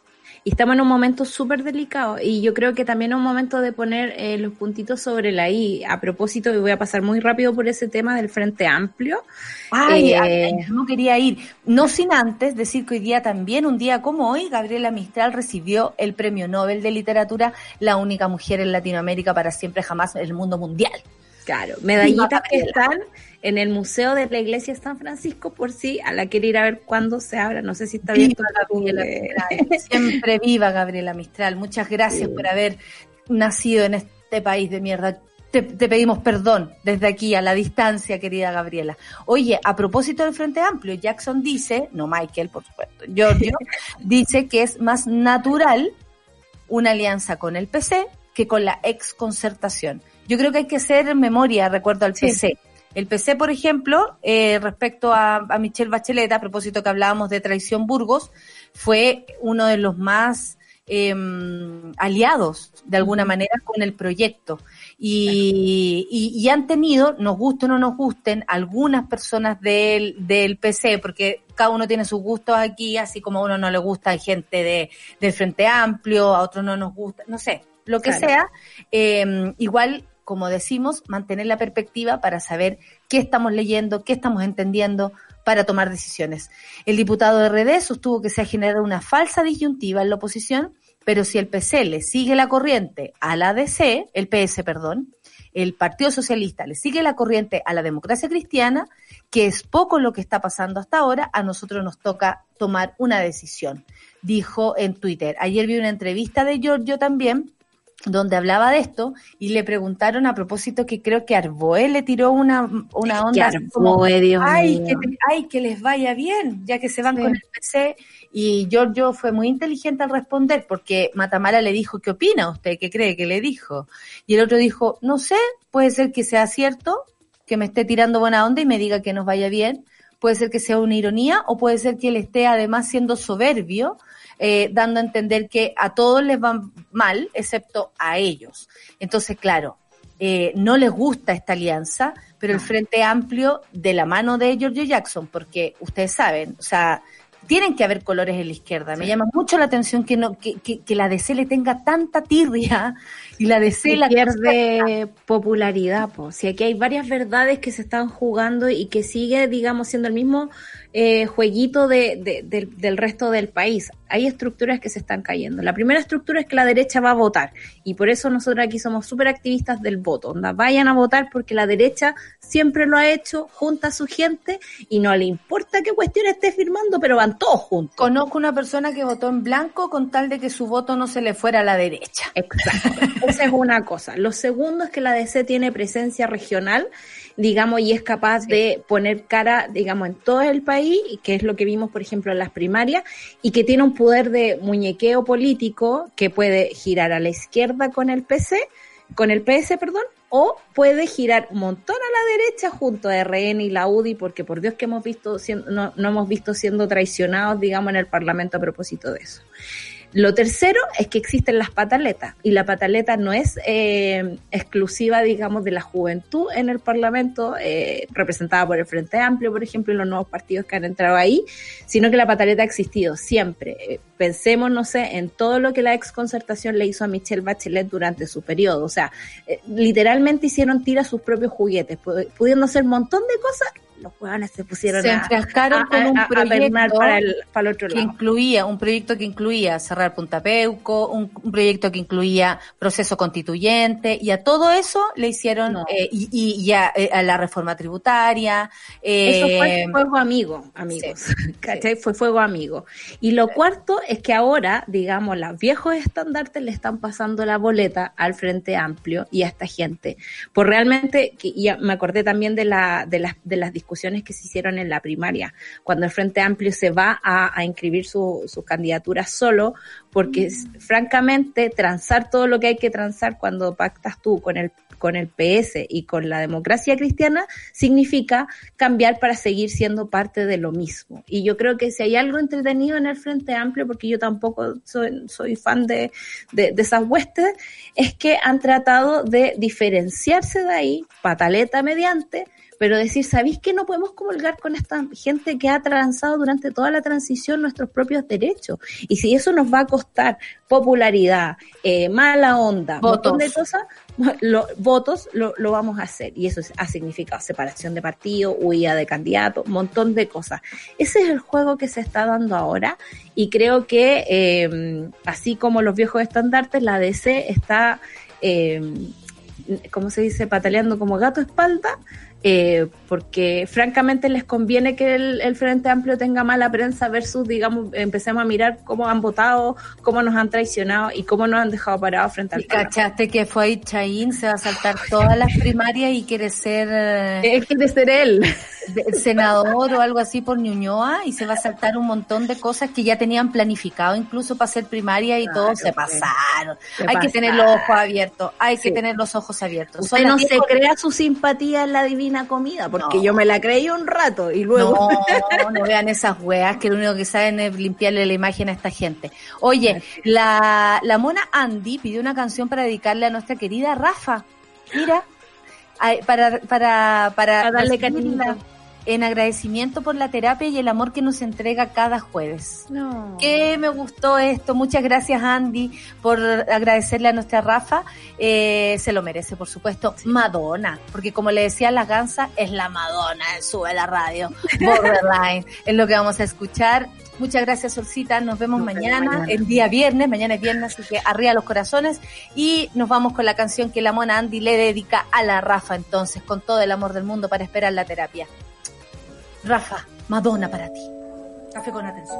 Y estamos en un momento súper delicado y yo creo que también es un momento de poner eh, los puntitos sobre la I. A propósito, y voy a pasar muy rápido por ese tema del Frente Amplio. Ay, Eh, no quería ir. No sin antes decir que hoy día también, un día como hoy, Gabriela Mistral recibió el Premio Nobel de Literatura, la única mujer en Latinoamérica para siempre jamás en el mundo mundial. Claro, medallitas que están en el Museo de la Iglesia de San Francisco por si a la quiere ir a ver cuándo se abra. No sé si está abierto. Viva Gabriela Mistral. Siempre viva Gabriela Mistral. Muchas gracias por haber nacido en este país de mierda. Te, te pedimos perdón desde aquí a la distancia, querida Gabriela. Oye, a propósito del Frente Amplio, Jackson dice, no Michael, por supuesto, Giorgio, dice que es más natural una alianza con el PC que con la ex concertación. Yo creo que hay que hacer memoria, recuerdo al Sí. PC. El PC, por ejemplo, eh, respecto a, a Michelle Bachelet, a propósito que hablábamos de traición Burgos, fue uno de los más eh, aliados, de alguna manera, con el proyecto. Y, y, y, han tenido, nos gusten o no nos gusten, algunas personas del, del PC, porque cada uno tiene sus gustos aquí, así como a uno no le gusta gente de, del Frente Amplio, a otro no nos gusta, no sé, lo que claro. sea, eh, igual como decimos, mantener la perspectiva para saber qué estamos leyendo, qué estamos entendiendo para tomar decisiones. El diputado de RD sostuvo que se ha generado una falsa disyuntiva en la oposición, pero si el PC le sigue la corriente a la DC, el PS, perdón, el Partido Socialista le sigue la corriente a la democracia cristiana, que es poco lo que está pasando hasta ahora, a nosotros nos toca tomar una decisión, dijo en Twitter. Ayer vi una entrevista de Giorgio también, donde hablaba de esto y le preguntaron a propósito que creo que Arboe le tiró una, una onda Arboe, como, Dios ay, que, ay, que les vaya bien, ya que se van sí. con el PC. Y Giorgio fue muy inteligente al responder porque Matamala le dijo, ¿qué opina usted? ¿Qué cree que le dijo? Y el otro dijo, no sé, puede ser que sea cierto, que me esté tirando buena onda y me diga que nos vaya bien. Puede ser que sea una ironía o puede ser que él esté además siendo soberbio eh, dando a entender que a todos les va mal, excepto a ellos. Entonces, claro, eh, no les gusta esta alianza, pero el Frente Amplio de la mano de Giorgio Jackson, porque ustedes saben, o sea, tienen que haber colores en la izquierda. Me llama mucho la atención que no que, que, que la DC le tenga tanta tirria y la DC se la pierde popularidad. Po. Si aquí hay varias verdades que se están jugando y que sigue, digamos, siendo el mismo eh, jueguito de, de, de, del resto del país. Hay estructuras que se están cayendo. La primera estructura es que la derecha va a votar y por eso nosotros aquí somos súper activistas del voto. Onda, vayan a votar porque la derecha siempre lo ha hecho, junta a su gente y no le importa qué cuestión esté firmando, pero van todos juntos. Conozco una persona que votó en blanco con tal de que su voto no se le fuera a la derecha. Exacto. Esa es una cosa. Lo segundo es que la DC tiene presencia regional digamos, y es capaz de poner cara, digamos, en todo el país, que es lo que vimos, por ejemplo, en las primarias, y que tiene un poder de muñequeo político que puede girar a la izquierda con el PC, con el PS, perdón, o puede girar un montón a la derecha junto a RN y la UDI, porque por Dios que hemos visto, no, no hemos visto siendo traicionados, digamos, en el Parlamento a propósito de eso. Lo tercero es que existen las pataletas y la pataleta no es eh, exclusiva, digamos, de la juventud en el Parlamento, eh, representada por el Frente Amplio, por ejemplo, y los nuevos partidos que han entrado ahí, sino que la pataleta ha existido siempre. Pensemos, no sé, en todo lo que la exconcertación le hizo a Michelle Bachelet durante su periodo. O sea, eh, literalmente hicieron tira sus propios juguetes, pudiendo hacer un montón de cosas los hueones se pusieron se enfrascaron a, con un a, proyecto para, el, para el otro que lado. incluía un proyecto que incluía cerrar Punta Peuco, un, un, proyecto que incluía proceso constituyente y a todo eso le hicieron no. eh, y, y, y a, eh, a, la reforma tributaria. Eh, eso fue fuego amigo, amigos. Sí, ¿Cachai? Sí. Fue fuego amigo. Y lo cuarto es que ahora, digamos, los viejos estandartes le están pasando la boleta al Frente Amplio y a esta gente. Por realmente, y me acordé también de la, de las, de las discusiones que se hicieron en la primaria, cuando el Frente Amplio se va a, a inscribir su, su, candidatura solo, porque mm. francamente transar todo lo que hay que transar cuando pactas tú con el con el PS y con la democracia cristiana significa cambiar para seguir siendo parte de lo mismo. Y yo creo que si hay algo entretenido en el Frente Amplio, porque yo tampoco soy, soy fan de, de, de esas huestes, es que han tratado de diferenciarse de ahí, pataleta mediante, pero decir, ¿sabéis que no podemos comulgar con esta gente que ha transado durante toda la transición nuestros propios derechos? Y si eso nos va a costar popularidad, eh, mala onda, un montón de cosas, lo, votos lo, lo, vamos a hacer. Y eso ha significado separación de partido, huida de candidato, un montón de cosas. Ese es el juego que se está dando ahora y creo que eh, así como los viejos estandartes, la DC está, eh, ¿cómo se dice?, pataleando como gato espalda eh, porque francamente les conviene que el, el, Frente Amplio tenga mala prensa versus, digamos, empecemos a mirar cómo han votado, cómo nos han traicionado y cómo nos han dejado parados frente al ¿Y cachaste que fue ahí Chaín, se va a saltar todas las primarias y quiere ser... Eh, quiere ser él. senador o algo así por Ñuñoa y se va a saltar un montón de cosas que ya tenían planificado incluso para hacer primaria y claro, todo se pasaron. Se hay pasaron. que tener los ojos abiertos, hay sí. que tener los ojos abiertos. Usted no se crea su simpatía en la divina Divina Comida, porque yo me la creí un rato y luego... No, no vean esas weas que lo único que saben es limpiarle la imagen a esta gente. Oye, la, la mona Andy pidió una canción para dedicarle a nuestra querida Rafa. Mira, para, para, para, darle recibirla en agradecimiento por la terapia y el amor que nos entrega cada jueves. No. Que me gustó esto. Muchas gracias, Andy, por agradecerle a nuestra Rafa. Eh, se lo merece, por supuesto. Madonna, porque como le decía la gansa, es la Madonna, sube la radio. Borderline, es lo que vamos a escuchar. Muchas gracias, Solcita. Nos vemos Nos vemos mañana, mañana. el día viernes. Mañana es viernes, así que arriba los corazones. Y nos vamos con la canción que la mona Andy le dedica a la Rafa, entonces, con todo el amor del mundo para esperar la terapia. Rafa, Madonna para ti. Café con atención.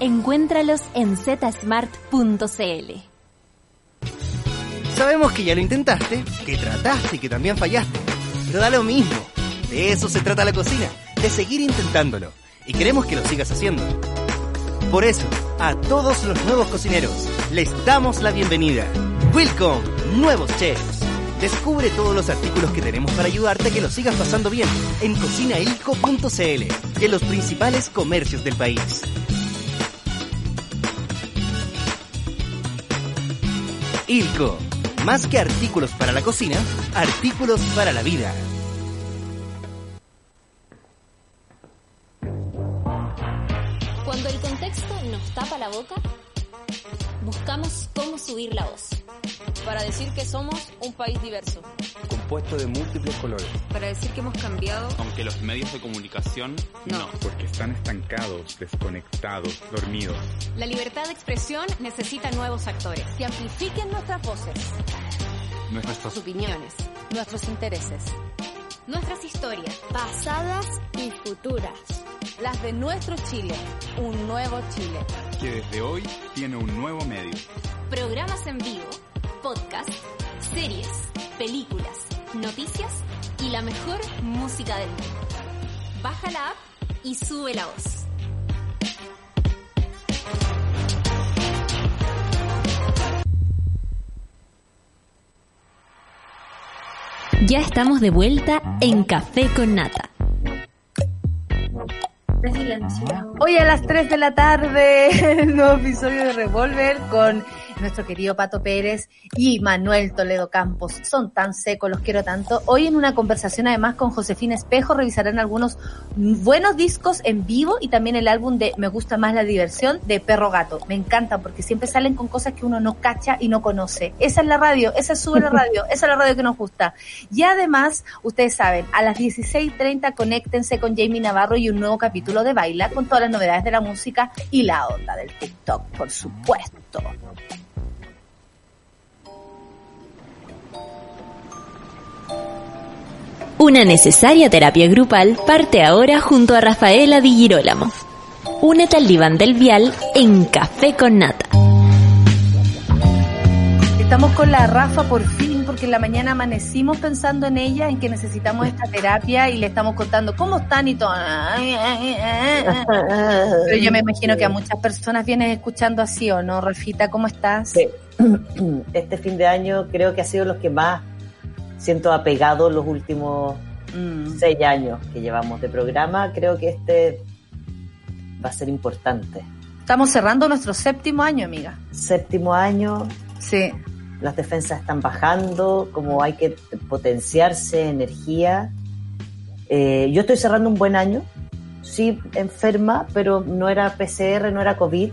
Encuéntralos en zsmart.cl. Sabemos que ya lo intentaste, que trataste y que también fallaste. Pero da lo mismo. De eso se trata la cocina, de seguir intentándolo. Y queremos que lo sigas haciendo. Por eso, a todos los nuevos cocineros, les damos la bienvenida. Welcome, nuevos chefs. Descubre todos los artículos que tenemos para ayudarte a que lo sigas pasando bien en cocinailco.cl y en los principales comercios del país. Ilco, más que artículos para la cocina, artículos para la vida. Cuando el contexto nos tapa la boca, buscamos cómo subir la voz. Para decir que somos un país diverso. compuesto de múltiples colores, Para decir que hemos cambiado. Aunque los medios de comunicación No. porque están estancados, desconectados, dormidos. La libertad de expresión necesita nuevos actores. Que amplifiquen nuestras voces, nuestras opiniones, nuestros intereses. Nuestras historias. pasadas y futuras. Las de nuestro Chile. Un nuevo Chile. Que desde hoy tiene un nuevo medio. Programas en vivo, podcast, series, películas, noticias y la mejor música del mundo. Baja la app y sube la voz. Ya estamos de vuelta en Café con Nata. Hoy a las 3 de la tarde, el nuevo episodio de Revolver con nuestro querido Pato Pérez y Manuel Toledo Campos. Son tan secos, los quiero tanto. Hoy en una conversación además con Josefina Espejo revisarán algunos buenos discos en vivo y también el álbum de Me gusta más la diversión de Perro Gato. Me encanta porque siempre salen con cosas que uno no cacha y no conoce. Esa es la radio, esa es Sube la Radio, esa es la radio que nos gusta. Y además, ustedes saben, a las 16.30 conéctense con Jamie Navarro y un nuevo capítulo de Baila con todas las novedades de la música y la onda del TikTok, por supuesto. Una necesaria terapia grupal parte ahora junto a Rafaela Di Girolamo. Únete al diván del vial en Café con Nata. Estamos con la Rafa por fin, porque en la mañana amanecimos pensando en ella, en que necesitamos esta terapia y le estamos contando cómo están y todo. Pero yo me imagino que a muchas personas vienes escuchando así, ¿o no? Rafita, ¿cómo estás? Sí. Este fin de año creo que ha sido los que más siento apegado los últimos Mm. seis años que llevamos de programa. Creo que este va a ser importante. Estamos cerrando nuestro séptimo año, amiga. Séptimo año, Sí. las defensas están bajando, como hay que potenciarse energía. Eh, yo estoy cerrando un buen año, sí enferma, pero no era PCR, no era COVID,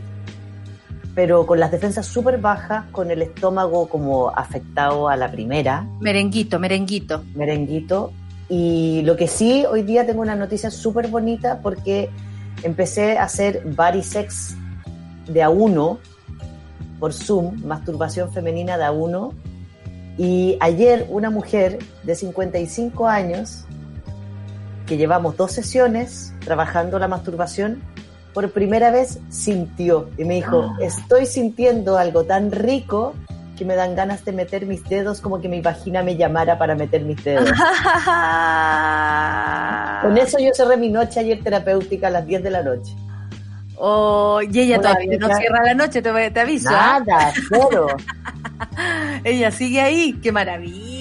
pero con las defensas súper bajas, con el estómago como afectado a la primera, Merenguito, merenguito. merenguito. Y lo que sí, hoy día tengo una noticia súper bonita porque empecé a hacer body sex de a uno por Zoom, masturbación femenina de a uno. Y ayer una mujer de 55 años, que llevamos dos sesiones trabajando la masturbación, por primera vez sintió y me dijo, estoy sintiendo algo tan rico que me dan ganas de meter mis dedos como que mi vagina me llamara para meter mis dedos. Con eso yo cerré mi noche ayer terapéutica a las 10 de la noche. Oh, y ella Una todavía no cierra la noche, te, te aviso. ¿ah? Nada, cero. Ella sigue ahí, qué maravilla,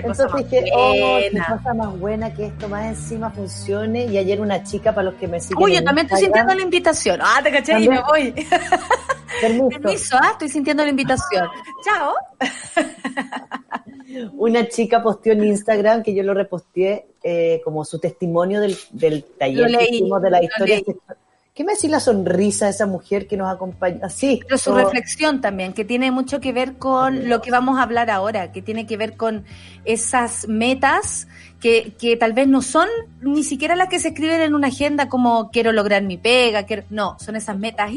Entonces más dije, oh, qué buena. cosa más buena que esto más encima funcione. Y ayer una chica, para los que me siguen Uy, yo también estoy sintiendo la invitación. Ah, te caché y me voy. permiso, Permiso, ah, estoy sintiendo la invitación. Chao. una chica posteó en Instagram que yo lo reposteé eh, como su testimonio del, del taller que hicimos de la historia leí. sexual. ¿Qué me decís la sonrisa de esa mujer que nos acompaña? Sí. Pero su reflexión también, que tiene mucho que ver con lo que vamos a hablar ahora, que tiene que ver con esas metas que, que tal vez no son ni siquiera las que se escriben en una agenda como quiero lograr mi pega, quiero, no, son esas metas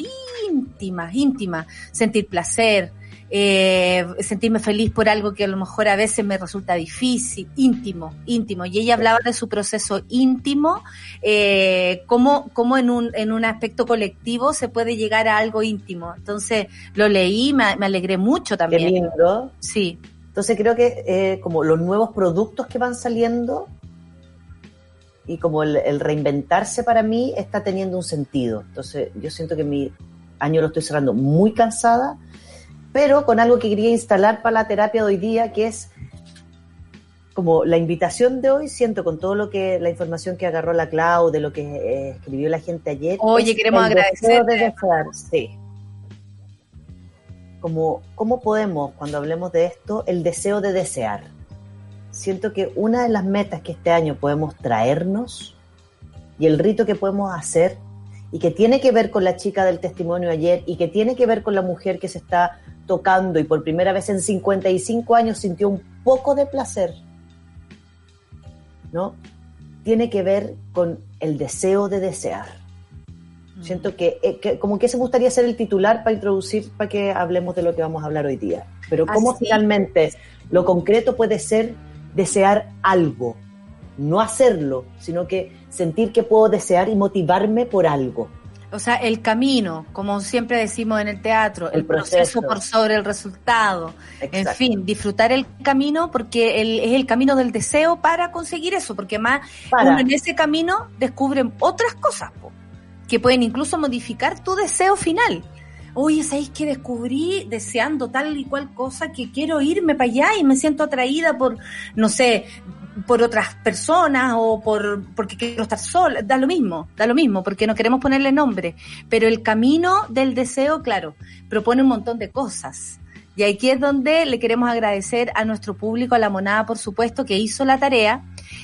íntimas, íntimas, sentir placer, eh, sentirme feliz por algo que a lo mejor a veces me resulta difícil, íntimo, íntimo. Y ella hablaba de su proceso íntimo, eh, cómo, cómo en, un, en un aspecto colectivo se puede llegar a algo íntimo. Entonces lo leí, me, me alegré mucho también. Qué lindo. Sí. Entonces creo que eh, como los nuevos productos que van saliendo y como el, el reinventarse para mí está teniendo un sentido. Entonces yo siento que mi año lo estoy cerrando muy cansada, pero con algo que quería instalar para la terapia de hoy día, que es como la invitación de hoy, siento con todo lo que, la información que agarró la Clau, de lo que eh, escribió la gente ayer. Oye, queremos de agradecer. sí. Como, ¿Cómo podemos, cuando hablemos de esto, el deseo de desear? Siento que una de las metas que este año podemos traernos y el rito que podemos hacer y que tiene que ver con la chica del testimonio ayer y que tiene que ver con la mujer que se está tocando y por primera vez en 55 años sintió un poco de placer, ¿no? Tiene que ver con el deseo de desear. Siento que, eh, que como que ese gustaría ser el titular para introducir, para que hablemos de lo que vamos a hablar hoy día. Pero cómo Así. finalmente lo concreto puede ser desear algo, no hacerlo, sino que sentir que puedo desear y motivarme por algo. O sea, el camino, como siempre decimos en el teatro, el, El proceso. proceso. por sobre el resultado. En Exacto. fin, disfrutar el camino porque el- es el camino del deseo para conseguir eso, porque más Para. uno en ese camino descubre otras cosas po, que pueden incluso modificar tu deseo final. Oye, ¿sabéis que descubrí deseando tal y cual cosa que quiero irme para allá y me siento atraída por, no sé, por otras personas o por porque quiero estar sola? Da lo mismo, da lo mismo, porque no queremos ponerle nombre. Pero el camino del deseo, claro, propone un montón de cosas. Y aquí es donde le queremos agradecer a nuestro público, a la monada, por supuesto, que hizo la tarea.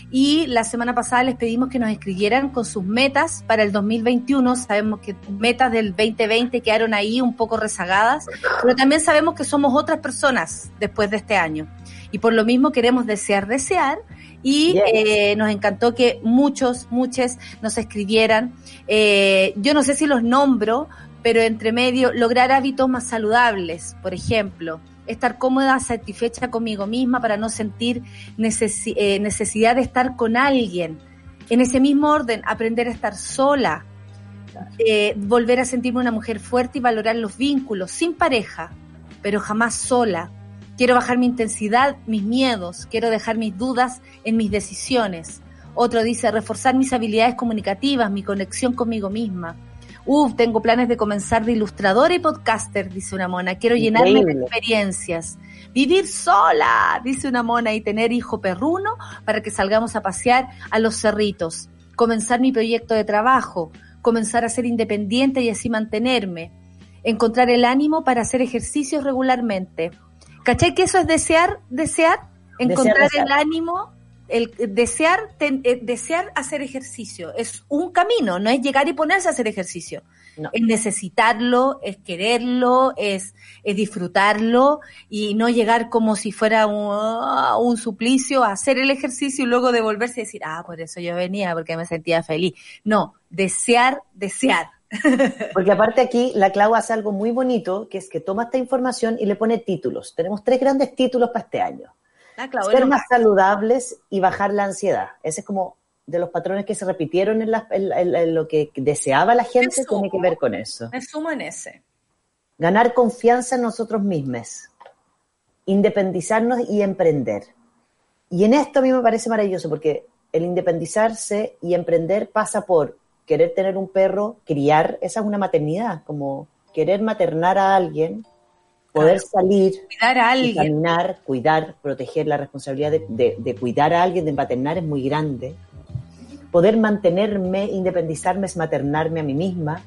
Y la semana pasada les pedimos que nos escribieran con sus metas para el 2021. Sabemos que metas del 2020 quedaron ahí un poco rezagadas, pero también sabemos que somos otras personas después de este año. Y por lo mismo queremos desear, desear. Y Yes. eh, nos encantó que muchos, muchos nos escribieran. Eh, yo no sé si los nombro, pero entre medio, lograr hábitos más saludables, por ejemplo, estar cómoda, satisfecha conmigo misma para no sentir necesi- eh, necesidad de estar con alguien. En ese mismo orden, aprender a estar sola, eh, volver a sentirme una mujer fuerte y valorar los vínculos, sin pareja, pero jamás sola. Quiero bajar mi intensidad, mis miedos, quiero dejar mis dudas en mis decisiones. Otro dice reforzar mis habilidades comunicativas, mi conexión conmigo misma. Uf, tengo planes de comenzar de ilustradora y podcaster, dice una mona. Quiero llenarme de experiencias. Vivir sola, dice una mona, y tener hijo perruno para que salgamos a pasear a los cerritos. Comenzar mi proyecto de trabajo. Comenzar a ser independiente y así mantenerme. Encontrar el ánimo para hacer ejercicios regularmente. ¿Cachai que eso es desear, desear? Encontrar desear. el ánimo, el desear, ten- eh, desear hacer ejercicio. Es un camino, no es llegar y ponerse a hacer ejercicio. No. Es necesitarlo, es quererlo, es, es disfrutarlo y no llegar como si fuera un, ah, un suplicio a hacer el ejercicio y luego devolverse y decir, ah, por eso yo venía, porque me sentía feliz. No, desear, desear. Porque aparte aquí la Clau hace algo muy bonito, que es que toma esta información y le pone títulos. Tenemos tres grandes títulos para este año. Ah, claro, Ser más saludables y bajar la ansiedad. Ese es como de los patrones que se repitieron en, la- en- en- en lo que deseaba la gente, tiene que ver con eso. me sumo en ese. Ganar confianza en nosotros mismos. Independizarnos y emprender. Y en esto a mí me parece maravilloso porque el independizarse y emprender pasa por querer tener un perro, criar, esa es una maternidad, como querer maternar a alguien, poder Claro. salir, Cuidar a alguien. caminar, cuidar, proteger la responsabilidad de, de- de cuidar a alguien, de maternar es muy grande. Poder mantenerme, independizarme es maternarme a mí misma.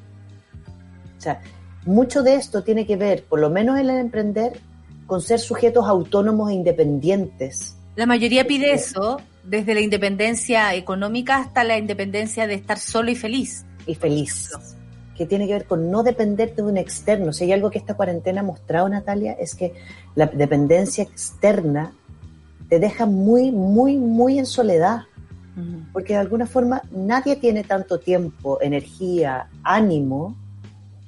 O sea, mucho de esto tiene que ver, por lo menos en el emprender, con ser sujetos autónomos e independientes. La mayoría pide eso, desde la independencia económica hasta la independencia de estar solo y feliz. Y feliz. que tiene que ver con no depender de un externo. Si hay algo que esta cuarentena ha mostrado, Natalia, es que la dependencia externa te deja muy, muy, muy en soledad. Porque de alguna forma nadie tiene tanto tiempo, energía, ánimo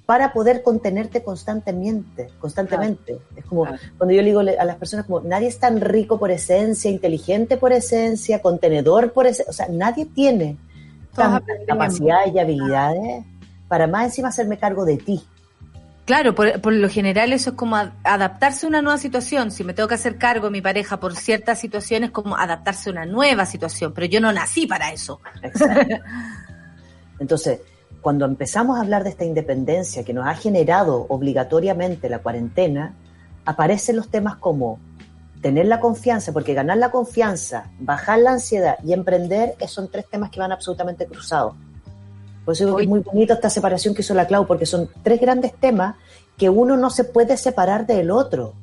para poder contenerte constantemente, constantemente. Es como cuando yo le digo a las personas como nadie es tan rico por esencia, inteligente por esencia, contenedor por esencia, o sea, nadie tiene tantas capacidades y habilidades para más encima hacerme cargo de ti. Claro, por, por, lo general eso es como adaptarse a una nueva situación. Si me tengo que hacer cargo de mi pareja por ciertas situaciones, como adaptarse a una nueva situación, pero yo no nací para eso. Exacto. Entonces, cuando empezamos a hablar de esta independencia que nos ha generado obligatoriamente la cuarentena, aparecen los temas como tener la confianza, porque ganar la confianza, bajar la ansiedad y emprender son tres temas que van absolutamente cruzados. Por eso digo que es muy bonito esta separación que hizo la Clau, porque son tres grandes temas que uno no se puede separar del otro.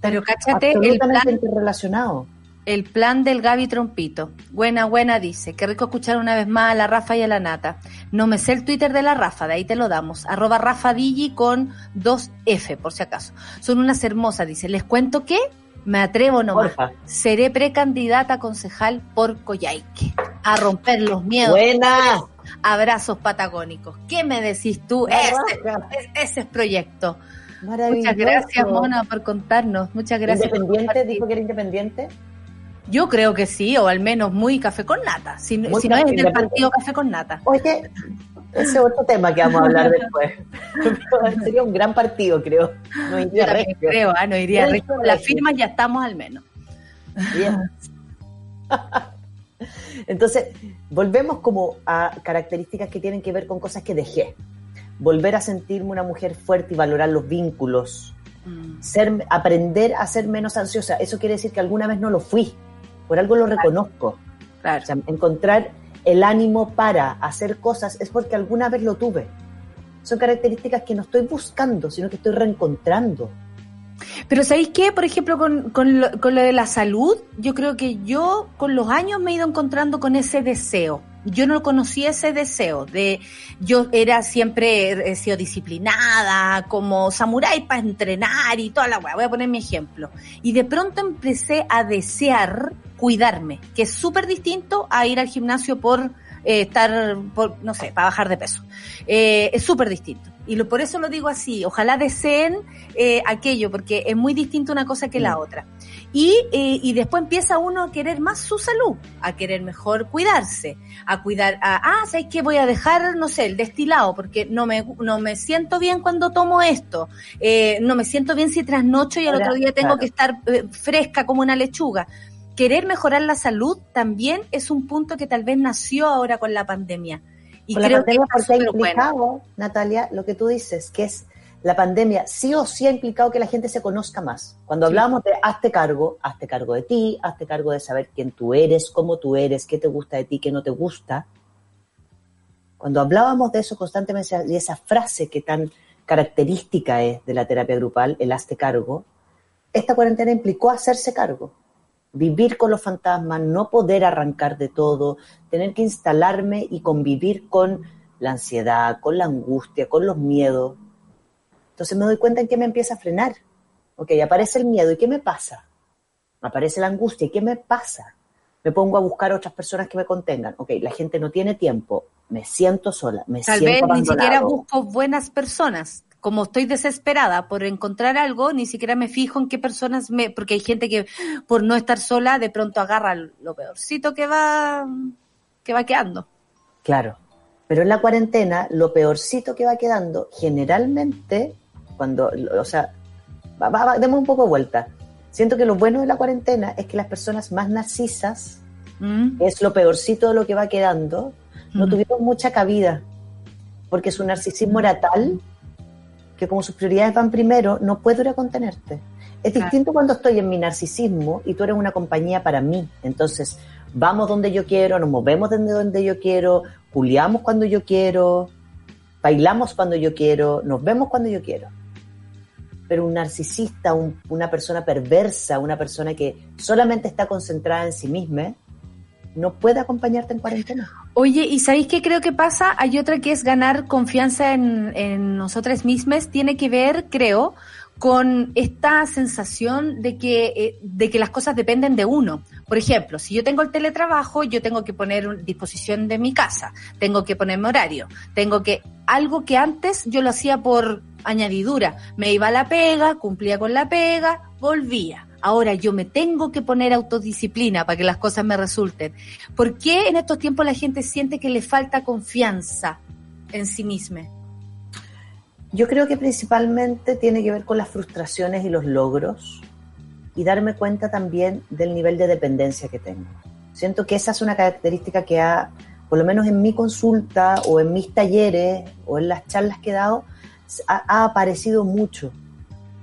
Pero cáchate el plan, interrelacionado. El plan del Gaby Trompito. Buena, buena, dice. Qué rico escuchar una vez más a la Rafa y a la Nata. No me sé el Twitter de la Rafa, de ahí te lo damos. Arroba Rafa Digi con dos F, por si acaso. Son unas hermosas, dice. Les cuento que me atrevo nomás. Porfa. Seré precandidata a concejal por Coyhaique. A romper los miedos. Buena. Abrazos patagónicos. ¿Qué me decís tú? Ese, es- ese es proyecto. Muchas gracias, Mona, por contarnos. Muchas gracias. ¿Independiente? ¿Dijo que era independiente? Yo creo que sí, o al menos muy café con nata. Si, si no es del independiente. partido café con nata. Oye, ese es otro tema que vamos a hablar después. Sería un gran partido, creo. No Yo iría regio. creo, ah, no iría Regio. Las firmas ya estamos al menos. Bien. Entonces, volvemos como a características que tienen que ver con cosas que dejé. Volver a sentirme una mujer fuerte y valorar los vínculos. Ser, aprender a ser menos ansiosa. Eso quiere decir que alguna vez no lo fui. Por algo lo reconozco. Claro. O sea, encontrar el ánimo para hacer cosas es porque alguna vez lo tuve. Son características que no estoy buscando, sino que estoy reencontrando. Pero ¿sabéis qué? Por ejemplo, con, con, lo, con lo de la salud, yo creo que yo con los años me he ido encontrando con ese deseo. Yo no conocía ese deseo de, yo era siempre, he sido disciplinada, como samurái para entrenar y toda la weá. Voy a poner mi ejemplo. Y de pronto empecé a desear cuidarme, que es súper distinto a ir al gimnasio por eh, estar, por, no sé, para bajar de peso. Eh, es súper distinto. Y lo, por eso lo digo así, ojalá deseen eh, aquello, porque es muy distinto una cosa que la otra. Y, eh, y después empieza uno a querer más su salud, a querer mejor cuidarse, a cuidar, a, ah, ¿sabes qué? Voy a dejar, no sé, el destilado, porque no me, no me siento bien cuando tomo esto, eh, no me siento bien si trasnocho y al Ahora, otro día tengo claro. que estar eh, fresca como una lechuga. Querer mejorar la salud también es un punto que tal vez nació ahora con la pandemia. Y Con la creo pandemia que porque ha bueno. Natalia, lo que tú dices, que es la pandemia sí o sí ha implicado que la gente se conozca más. Cuando hablábamos de hazte cargo, hazte cargo de ti, hazte cargo de saber quién tú eres, cómo tú eres, qué te gusta de ti, qué no te gusta. Cuando hablábamos de eso constantemente y esa frase que tan característica es de la terapia grupal, el hazte cargo, esta cuarentena implicó hacerse cargo vivir con los fantasmas, no poder arrancar de todo, tener que instalarme y convivir con la ansiedad, con la angustia, con los miedos. Entonces me doy cuenta en que me empieza a frenar. Ok, aparece el miedo, ¿y qué me pasa? Aparece la angustia, ¿y qué me pasa? Me pongo a buscar otras personas que me contengan. Ok, la gente no tiene tiempo, me siento sola, me Tal siento vez ni siquiera busco buenas personas. Como estoy desesperada por encontrar algo, ni siquiera me fijo en qué personas me, porque hay gente que por no estar sola de pronto agarra lo peorcito que va, que va quedando. Claro. Pero en la cuarentena, lo peorcito que va quedando, generalmente, cuando, o sea, va, va, va, demos un poco de vuelta. Siento que lo bueno de la cuarentena es que las personas más narcisas, ¿Mm? que es lo peorcito de lo que va quedando, no tuvieron mucha cabida, porque su narcisismo era tal que como sus prioridades van primero, no puedo ir a contenerte. Es distinto cuando estoy en mi narcisismo y tú eres una compañía para mí. Entonces, vamos donde yo quiero, nos movemos desde donde yo quiero, culiamos cuando yo quiero, bailamos cuando yo quiero, nos vemos cuando yo quiero. Pero un narcisista, un- una persona perversa, una persona que solamente está concentrada en sí misma, no puede acompañarte en cuarentena. Oye, ¿y sabéis qué creo que pasa? Hay otra que es ganar confianza en, en nosotras mismas. Tiene que ver, creo, con esta sensación de que, eh, de que las cosas dependen de uno. Por ejemplo, si yo tengo el teletrabajo, yo tengo que poner disposición de mi casa, tengo que ponerme horario, tengo que, algo que antes yo lo hacía por añadidura, me iba a la pega, cumplía con la pega, volvía. Ahora yo me tengo que poner autodisciplina para que las cosas me resulten. ¿Por qué en estos tiempos la gente siente que le falta confianza en sí misma? Yo creo que principalmente tiene que ver con las frustraciones y los logros y darme cuenta también del nivel de dependencia que tengo. Siento que esa es una característica que ha, por lo menos en mi consulta o en mis talleres o en las charlas que he dado, ha aparecido mucho.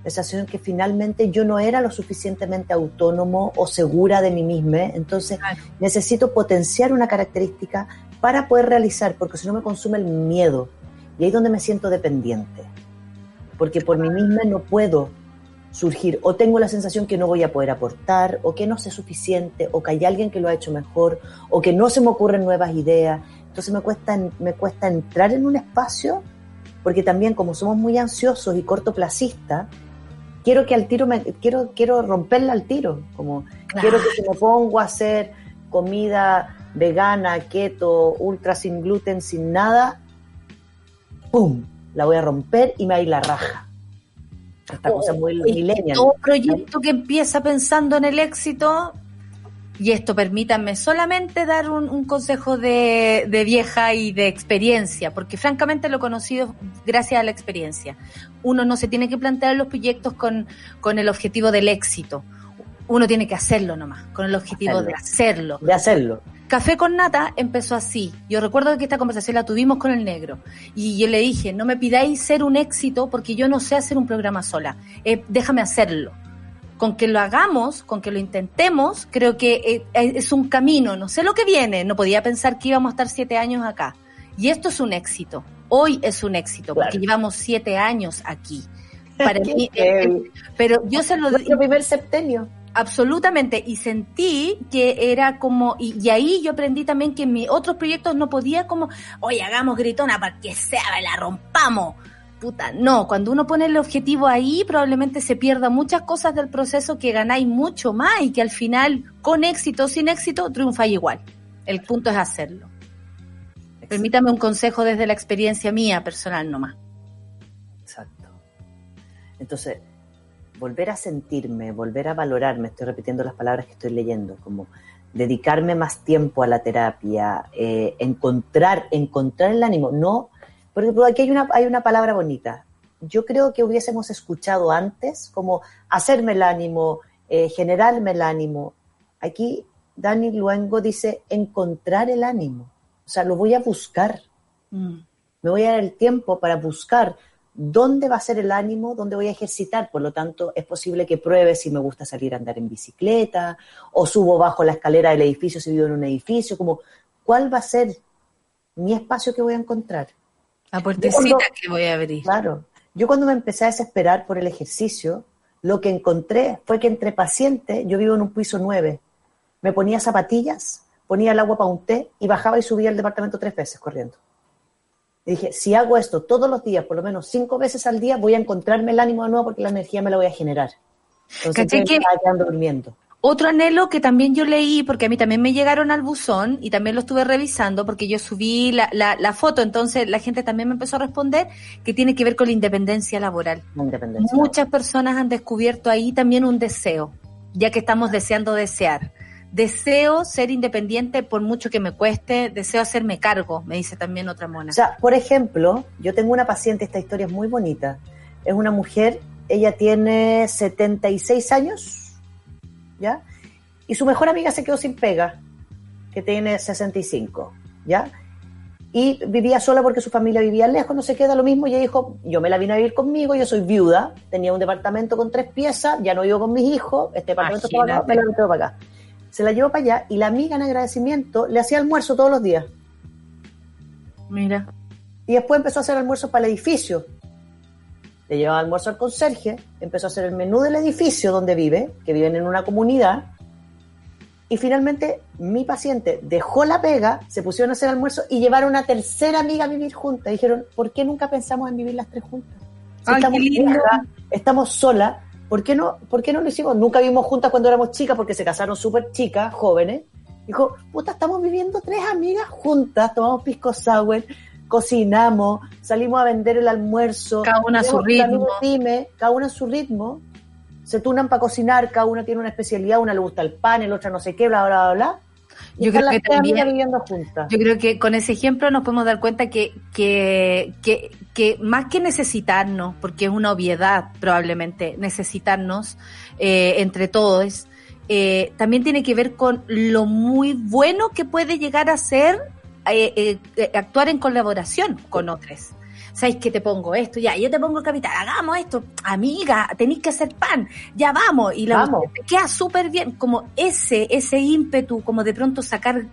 La sensación que finalmente yo no era lo suficientemente autónomo o segura de mí misma, entonces necesito potenciar una característica para poder realizar, porque si no me consume el miedo, y ahí es donde me siento dependiente. Porque por mí misma no puedo surgir. O tengo la sensación que no voy a poder aportar, o que no sé suficiente, o que hay alguien que lo ha hecho mejor, o que no se me ocurren nuevas ideas. Entonces me cuesta, me cuesta entrar en un espacio, porque también como somos muy ansiosos y cortoplacistas, quiero que al tiro me, quiero, quiero romperla al tiro. Como quiero que si me pongo a hacer comida vegana, keto, ultra sin gluten, sin nada, ¡pum! La voy a romper y me va a ir la raja. Esta cosa muy millennial. Todo proyecto que empieza pensando en el éxito, y esto permítanme solamente dar un, un consejo de, de vieja y de experiencia, porque francamente lo he conocido gracias a la experiencia. Uno no se tiene que plantear los proyectos con, con el objetivo del éxito. Uno tiene que hacerlo nomás, con el objetivo de hacerlo. De hacerlo. Café con Nata empezó así. Yo recuerdo que esta conversación la tuvimos con el negro. Y yo le dije, no me pidáis ser un éxito porque yo no sé hacer un programa sola. Eh, déjame hacerlo. Con que lo hagamos, con que lo intentemos, creo que eh, es un camino. No sé lo que viene. No podía pensar que íbamos a estar siete años acá. Y esto es un éxito. Hoy es un éxito porque llevamos siete años aquí. Para mí, eh, eh, pero yo se lo Nuestro primer septenio. Absolutamente, y sentí que era como, y, y ahí yo aprendí también que en mis otros proyectos no podía como, oye, hagamos gritona para que sea, la rompamos. Puta, no, cuando uno pone el objetivo ahí, probablemente se pierda muchas cosas del proceso que ganáis mucho más y que al final, con éxito o sin éxito, triunfáis igual. El punto es hacerlo. Permítame un consejo desde la experiencia mía personal nomás. Exacto. Entonces, volver a sentirme, volver a valorarme, estoy repitiendo las palabras que estoy leyendo, como dedicarme más tiempo a la terapia, eh, encontrar, encontrar el ánimo, no, porque aquí hay una, hay una palabra bonita. Yo creo que hubiésemos escuchado antes como hacerme el ánimo, eh, generarme el ánimo. Aquí Dani Luengo dice encontrar el ánimo. O sea, lo voy a buscar. Mm. Me voy a dar el tiempo para buscar dónde va a ser el ánimo, dónde voy a ejercitar. Por lo tanto, es posible que pruebe si me gusta salir a andar en bicicleta o subo bajo la escalera del edificio si vivo en un edificio, como cuál va a ser mi espacio que voy a encontrar. La puertecita cuando- que voy a abrir. Claro. Yo cuando me empecé a desesperar por el ejercicio, lo que encontré fue que entre pacientes, yo vivo en un piso 9, me ponía zapatillas, ponía el agua para un té y bajaba y subía al departamento tres veces corriendo. Y dije, si hago esto todos los días, por lo menos cinco veces al día, voy a encontrarme el ánimo de nuevo porque la energía me la voy a generar. Entonces ¿Cachai yo me estaba quedando durmiendo. Otro anhelo que también yo leí, porque a mí también me llegaron al buzón y también lo estuve revisando porque yo subí la, la, la foto, entonces la gente también me empezó a responder que tiene que ver con la independencia laboral. La independencia. Muchas personas han descubierto ahí también un deseo, ya que estamos deseando desear. Deseo ser independiente por mucho que me cueste, deseo hacerme cargo, me dice también otra mona. O sea, por ejemplo, yo tengo una paciente, esta historia es muy bonita. Es una mujer, ella tiene 76 años, ¿ya? Y su mejor amiga se quedó sin pega, que tiene 65, ¿ya? Y vivía sola porque su familia vivía lejos, no se queda lo mismo. Y ella dijo, yo me la vine a vivir conmigo, yo soy viuda, tenía un departamento con tres piezas, ya no vivo con mis hijos, este departamento acá, Imagínate. me para acá. Se la llevó para allá y la amiga en agradecimiento le hacía almuerzo todos los días. Mira. Y después empezó a hacer almuerzo para el edificio. Le llevaba almuerzo al conserje, empezó a hacer el menú del edificio donde vive, que viven en una comunidad. Y finalmente mi paciente dejó la pega, se pusieron a hacer almuerzo y llevaron una tercera amiga a vivir juntas. Dijeron, ¿por qué nunca pensamos en vivir las tres juntas? Si Ay, estamos, viejas, estamos solas, ¿por qué, no, ¿por qué no lo hicimos? Nunca vivimos juntas cuando éramos chicas porque se casaron súper chicas, jóvenes. Dijo, puta, estamos viviendo tres amigas juntas, tomamos pisco sour, cocinamos, salimos a vender el almuerzo. Cada una a su ritmo. cada una a su ritmo. Se tunan para cocinar, cada una tiene una especialidad, una le gusta el pan, el otra no sé qué, bla, bla, bla, bla. Y Yo creo que también- viviendo juntas. Yo creo que con ese ejemplo nos podemos dar cuenta que, que, que, que más que necesitarnos, porque es una obviedad probablemente, necesitarnos eh, entre todos, eh, también tiene que ver con lo muy bueno que puede llegar a ser eh, eh, eh, actuar en colaboración con otros. ¿Sabes que te pongo esto? Ya, yo te pongo el capital, hagamos esto. Amiga, tenéis que hacer pan, ya vamos. Y la Vamos. te queda súper bien. Como ese, ese ímpetu, como de pronto sacar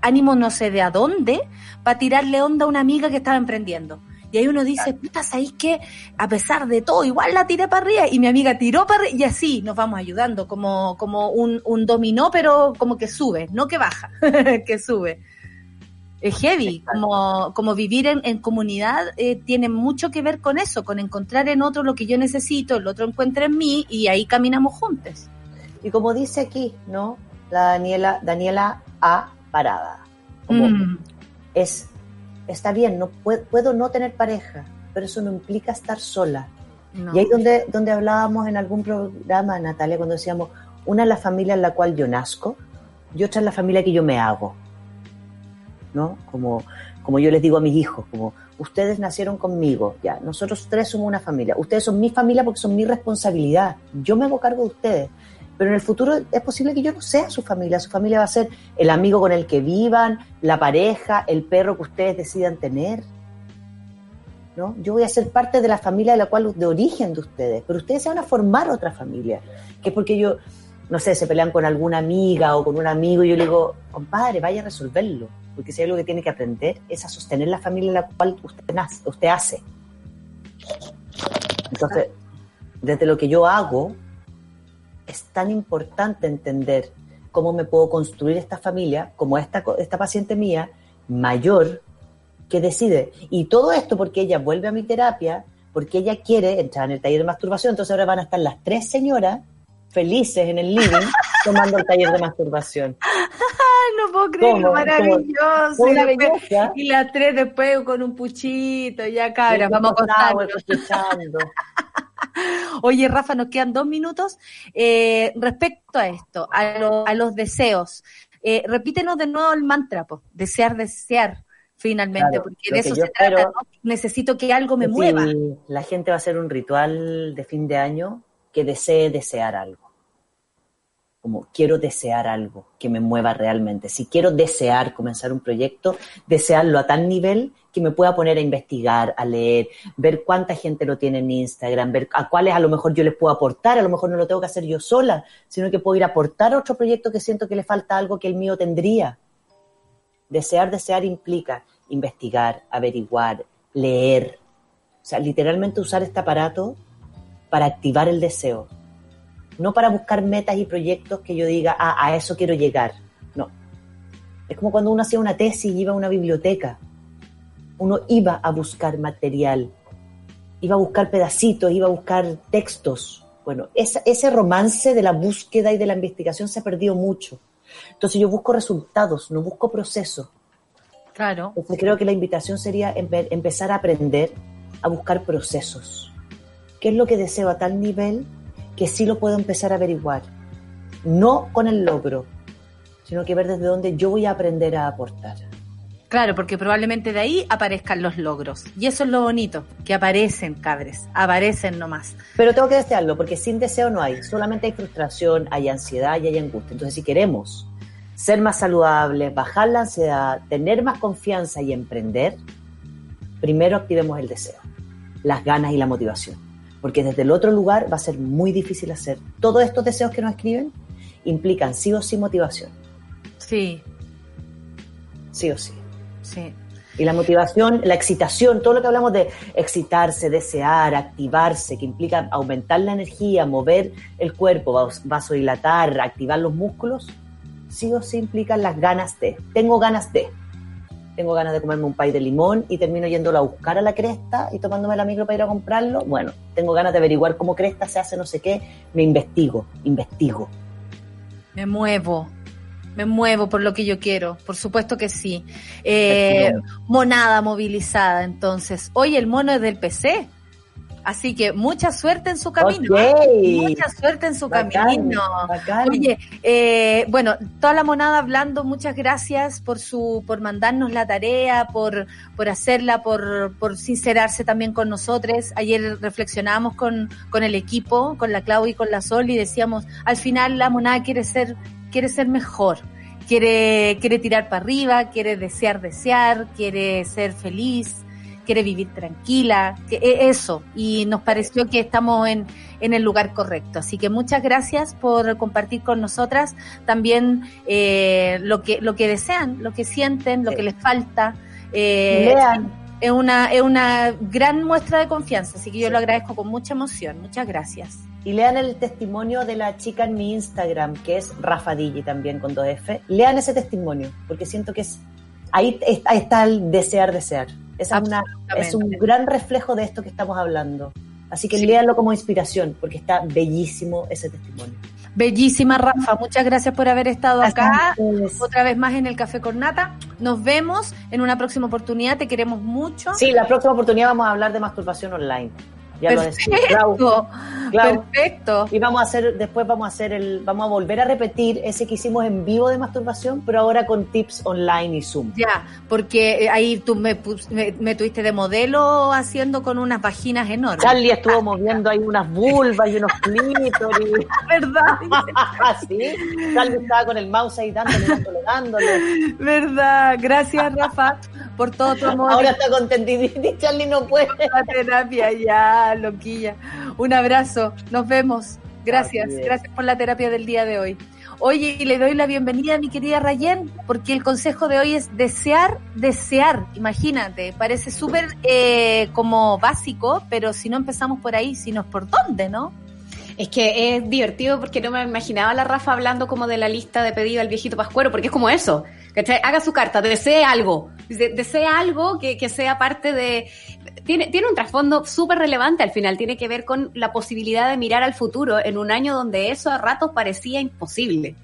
ánimo no sé de a dónde, para tirarle onda a una amiga que estaba emprendiendo. Y ahí uno dice, puta, ¿sabéis qué? A pesar de todo, igual la tiré para arriba y mi amiga tiró para arriba y así nos vamos ayudando, como, como un, un dominó, pero como que sube, no que baja, que sube. Es heavy, como, como vivir en, en comunidad eh, tiene mucho que ver con eso, con encontrar en otro lo que yo necesito, el otro encuentra en mí y ahí caminamos juntos. Y como dice aquí, ¿no? La Daniela, Daniela A. Parada. Como Mm. es, está bien, no puedo, puedo no tener pareja, pero eso no implica estar sola. No. Y ahí donde, donde hablábamos en algún programa, Natalia, cuando decíamos, una es la familia en la cual yo nazco y otra es la familia que yo me hago. ¿No? Como, como yo les digo a mis hijos, como ustedes nacieron conmigo, ya, nosotros tres somos una familia, ustedes son mi familia porque son mi responsabilidad, yo me hago cargo de ustedes, pero en el futuro es posible que yo no sea su familia, su familia va a ser el amigo con el que vivan, la pareja, el perro que ustedes decidan tener. ¿no? Yo voy a ser parte de la familia de la cual de origen de ustedes, pero ustedes se van a formar otra familia, que es porque yo, no sé, se pelean con alguna amiga o con un amigo y yo le digo, compadre, vaya a resolverlo, porque si hay algo que tiene que aprender es a sostener la familia en la cual usted, nace, usted hace. Entonces, desde lo que yo hago, es tan importante entender cómo me puedo construir esta familia, como esta, esta paciente mía, mayor, que decide. Y todo esto porque ella vuelve a mi terapia, porque ella quiere entrar en el taller de masturbación, entonces ahora van a estar las tres señoras felices en el living tomando el taller de masturbación. No puedo creer, ¿Cómo? lo maravilloso. Y, después- y las tres después con un puchito, ya cabras, vamos a acostarnos. Oye, Rafa, nos quedan dos minutos. Eh, respecto a esto, a, lo- a los deseos, eh, repítenos de nuevo el mantra, desear, desear, finalmente, Claro, porque de eso se trata, ¿no? Necesito que algo me mueva. La gente va a hacer un ritual de fin de año que desee desear algo. Como quiero desear algo que me mueva realmente. Si quiero desear comenzar un proyecto, desearlo a tal nivel que me pueda poner a investigar, a leer, ver cuánta gente lo tiene en Instagram, ver a cuáles a lo mejor yo les puedo aportar, a lo mejor no lo tengo que hacer yo sola, sino que puedo ir a aportar a otro proyecto que siento que le falta algo que el mío tendría. Desear, desear implica investigar, averiguar, leer. O sea, literalmente usar este aparato para activar el deseo. No para buscar metas y proyectos que yo diga, ah, a eso quiero llegar. No. Es como cuando uno hacía una tesis y iba a una biblioteca. Uno iba a buscar material, iba a buscar pedacitos, iba a buscar textos. Bueno, esa- ese romance de la búsqueda y de la investigación se ha perdido mucho. Entonces yo busco resultados, no busco procesos. Claro. Entonces creo que la invitación sería empe- empezar a aprender a buscar procesos. ¿Qué es lo que deseo a tal nivel que sí lo puedo empezar a averiguar? No con el logro, sino que ver desde dónde yo voy a aprender a aportar. Claro, porque probablemente de ahí aparezcan los logros. Y eso es lo bonito, que aparecen, cabres, aparecen nomás. Pero tengo que desearlo, porque sin deseo no hay. Solamente hay frustración, hay ansiedad y hay angustia. Entonces, si queremos ser más saludables, bajar la ansiedad, tener más confianza y emprender, primero activemos el deseo, las ganas y la motivación. Porque desde el otro lugar va a ser muy difícil hacer. Todos estos deseos que nos escriben implican sí o sí motivación. Sí, Sí o sí. sí. Y la motivación, la excitación, todo lo que hablamos de excitarse, desear, activarse, que implica aumentar la energía, mover el cuerpo, vas- vasodilatar, activar los músculos, sí o sí implican las ganas de. Tengo ganas de. Tengo ganas de comerme un pay de limón y termino yéndolo a buscar a la cresta y tomándome la micro para ir a comprarlo. Bueno, tengo ganas de averiguar cómo cresta se hace no sé qué. Me investigo, investigo. Me muevo. Me muevo por lo que yo quiero, por supuesto que sí. Eh, monada movilizada, entonces. Hoy el mono es del PC. Así que mucha suerte en su camino. Ok. Mucha suerte en su Bacán, camino. bacán. Oye, eh, bueno, toda la monada hablando, muchas gracias por su, por mandarnos la tarea, por, por hacerla, por, por sincerarse también con nosotros. Ayer reflexionábamos con, con el equipo, con la Clau y con la Sol, y decíamos, al final la monada quiere ser, quiere ser mejor. Quiere, quiere tirar para arriba, quiere desear, desear, quiere ser feliz, quiere vivir tranquila, e- eso. Y nos pareció que estamos en, en el lugar correcto. Así que muchas gracias por compartir con nosotras también eh, lo que lo que desean, lo que sienten, lo que les falta. Eh, Lean. Es una, es una gran muestra de confianza, así que yo lo agradezco con mucha emoción. Muchas gracias. Y lean el testimonio de la chica en mi Instagram, que es Rafa Digi también con 2F. Lean ese testimonio, porque siento que es ahí, es- ahí está el desear, desear. Es, una, es un gran reflejo de esto que estamos hablando. Así que léanlo como inspiración, porque está bellísimo ese testimonio. Bellísima Rafa, muchas gracias por haber estado Gracias acá ustedes. otra vez más en el Café con Nata. Nos vemos en una próxima oportunidad, te queremos mucho. Sí, la próxima oportunidad vamos a hablar de masturbación online. Ya lo decía. Clau. Perfecto, Clau. perfecto. Y vamos a hacer, después vamos a hacer el, vamos a volver a repetir ese que hicimos en vivo de masturbación, pero ahora con tips online y Zoom. Ya, porque eh, ahí tú me, me, me tuviste de modelo haciendo con unas vaginas enormes. Charlie estuvo moviendo ahí unas vulvas y unos clítoris. ¿Verdad? sí, Charlie estaba con el mouse ahí dándole, dándole, dándole. ¿Verdad? Gracias, Rafa, por todo tu amor. Ahora está contentidita, Charlie no puede. La terapia, ya, loquilla. Un abrazo, nos vemos. Gracias, es. gracias por la terapia del día de hoy. Oye, y le doy la bienvenida a mi querida Rayen, porque el consejo de hoy es desear, desear. Imagínate, parece súper eh, como básico, pero si no empezamos por ahí, sino por dónde, ¿no? Es que es divertido porque no me imaginaba a la Rafa hablando como de la lista de pedido al viejito Pascuero, porque es como eso. ¿cachai? Haga su carta, desee algo. De- Desea algo que, que sea parte de... Tiene, tiene un trasfondo súper relevante al final, tiene que ver con la posibilidad de mirar al futuro en un año donde eso a ratos parecía imposible.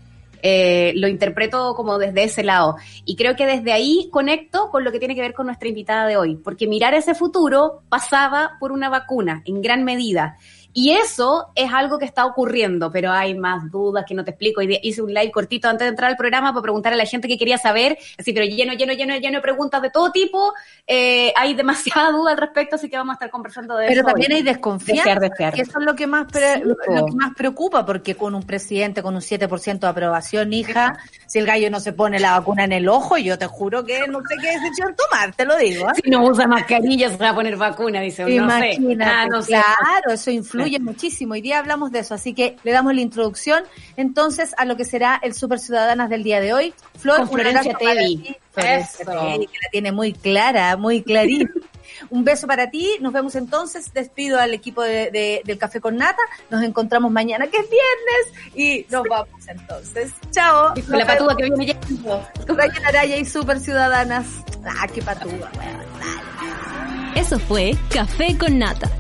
Eh, lo interpreto como desde ese lado. Y creo que desde ahí conecto con lo que tiene que ver con nuestra invitada de hoy, porque mirar ese futuro pasaba por una vacuna, en gran medida. Y eso es algo que está ocurriendo, pero hay más dudas que no te explico. Y de- Hice un live cortito antes de entrar al programa para preguntar a la gente que quería saber, así, pero lleno, lleno, lleno, lleno de preguntas de todo tipo. Eh, hay demasiada duda al respecto, así que vamos a estar conversando de Pero eso. también hoy. hay desconfianza, Desear, desear. que eso es lo que más pre- Sí, lo que más preocupa, porque con un presidente con un 7% de aprobación, hija, si el gallo no se pone la vacuna en el ojo, yo te juro que no sé qué decisión tomar, te lo digo. ¿eh? Si no usa mascarilla, se va a poner vacuna, dice. No sé. Imagínate, Ah, no sé. claro, eso influye muchísimo. Hoy día hablamos de eso, así que le damos la introducción entonces a lo que será el Super Ciudadanas del día de hoy. Flor, Con un Florencia Tevi. Eso. Que la tiene muy clara, muy clarita. Un beso para ti, nos vemos entonces, despido al equipo de, de- del Café con Nata, nos encontramos mañana que es viernes y nos vamos entonces. Chao. Y con la vemos. patúa que viene llegando. Ryan Araya y Super Ciudadanas. Ah, qué patúa, weón. Eso fue Café con Nata.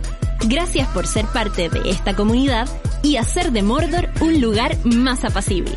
Gracias por ser parte de esta comunidad y hacer de Mordor un lugar más apacible.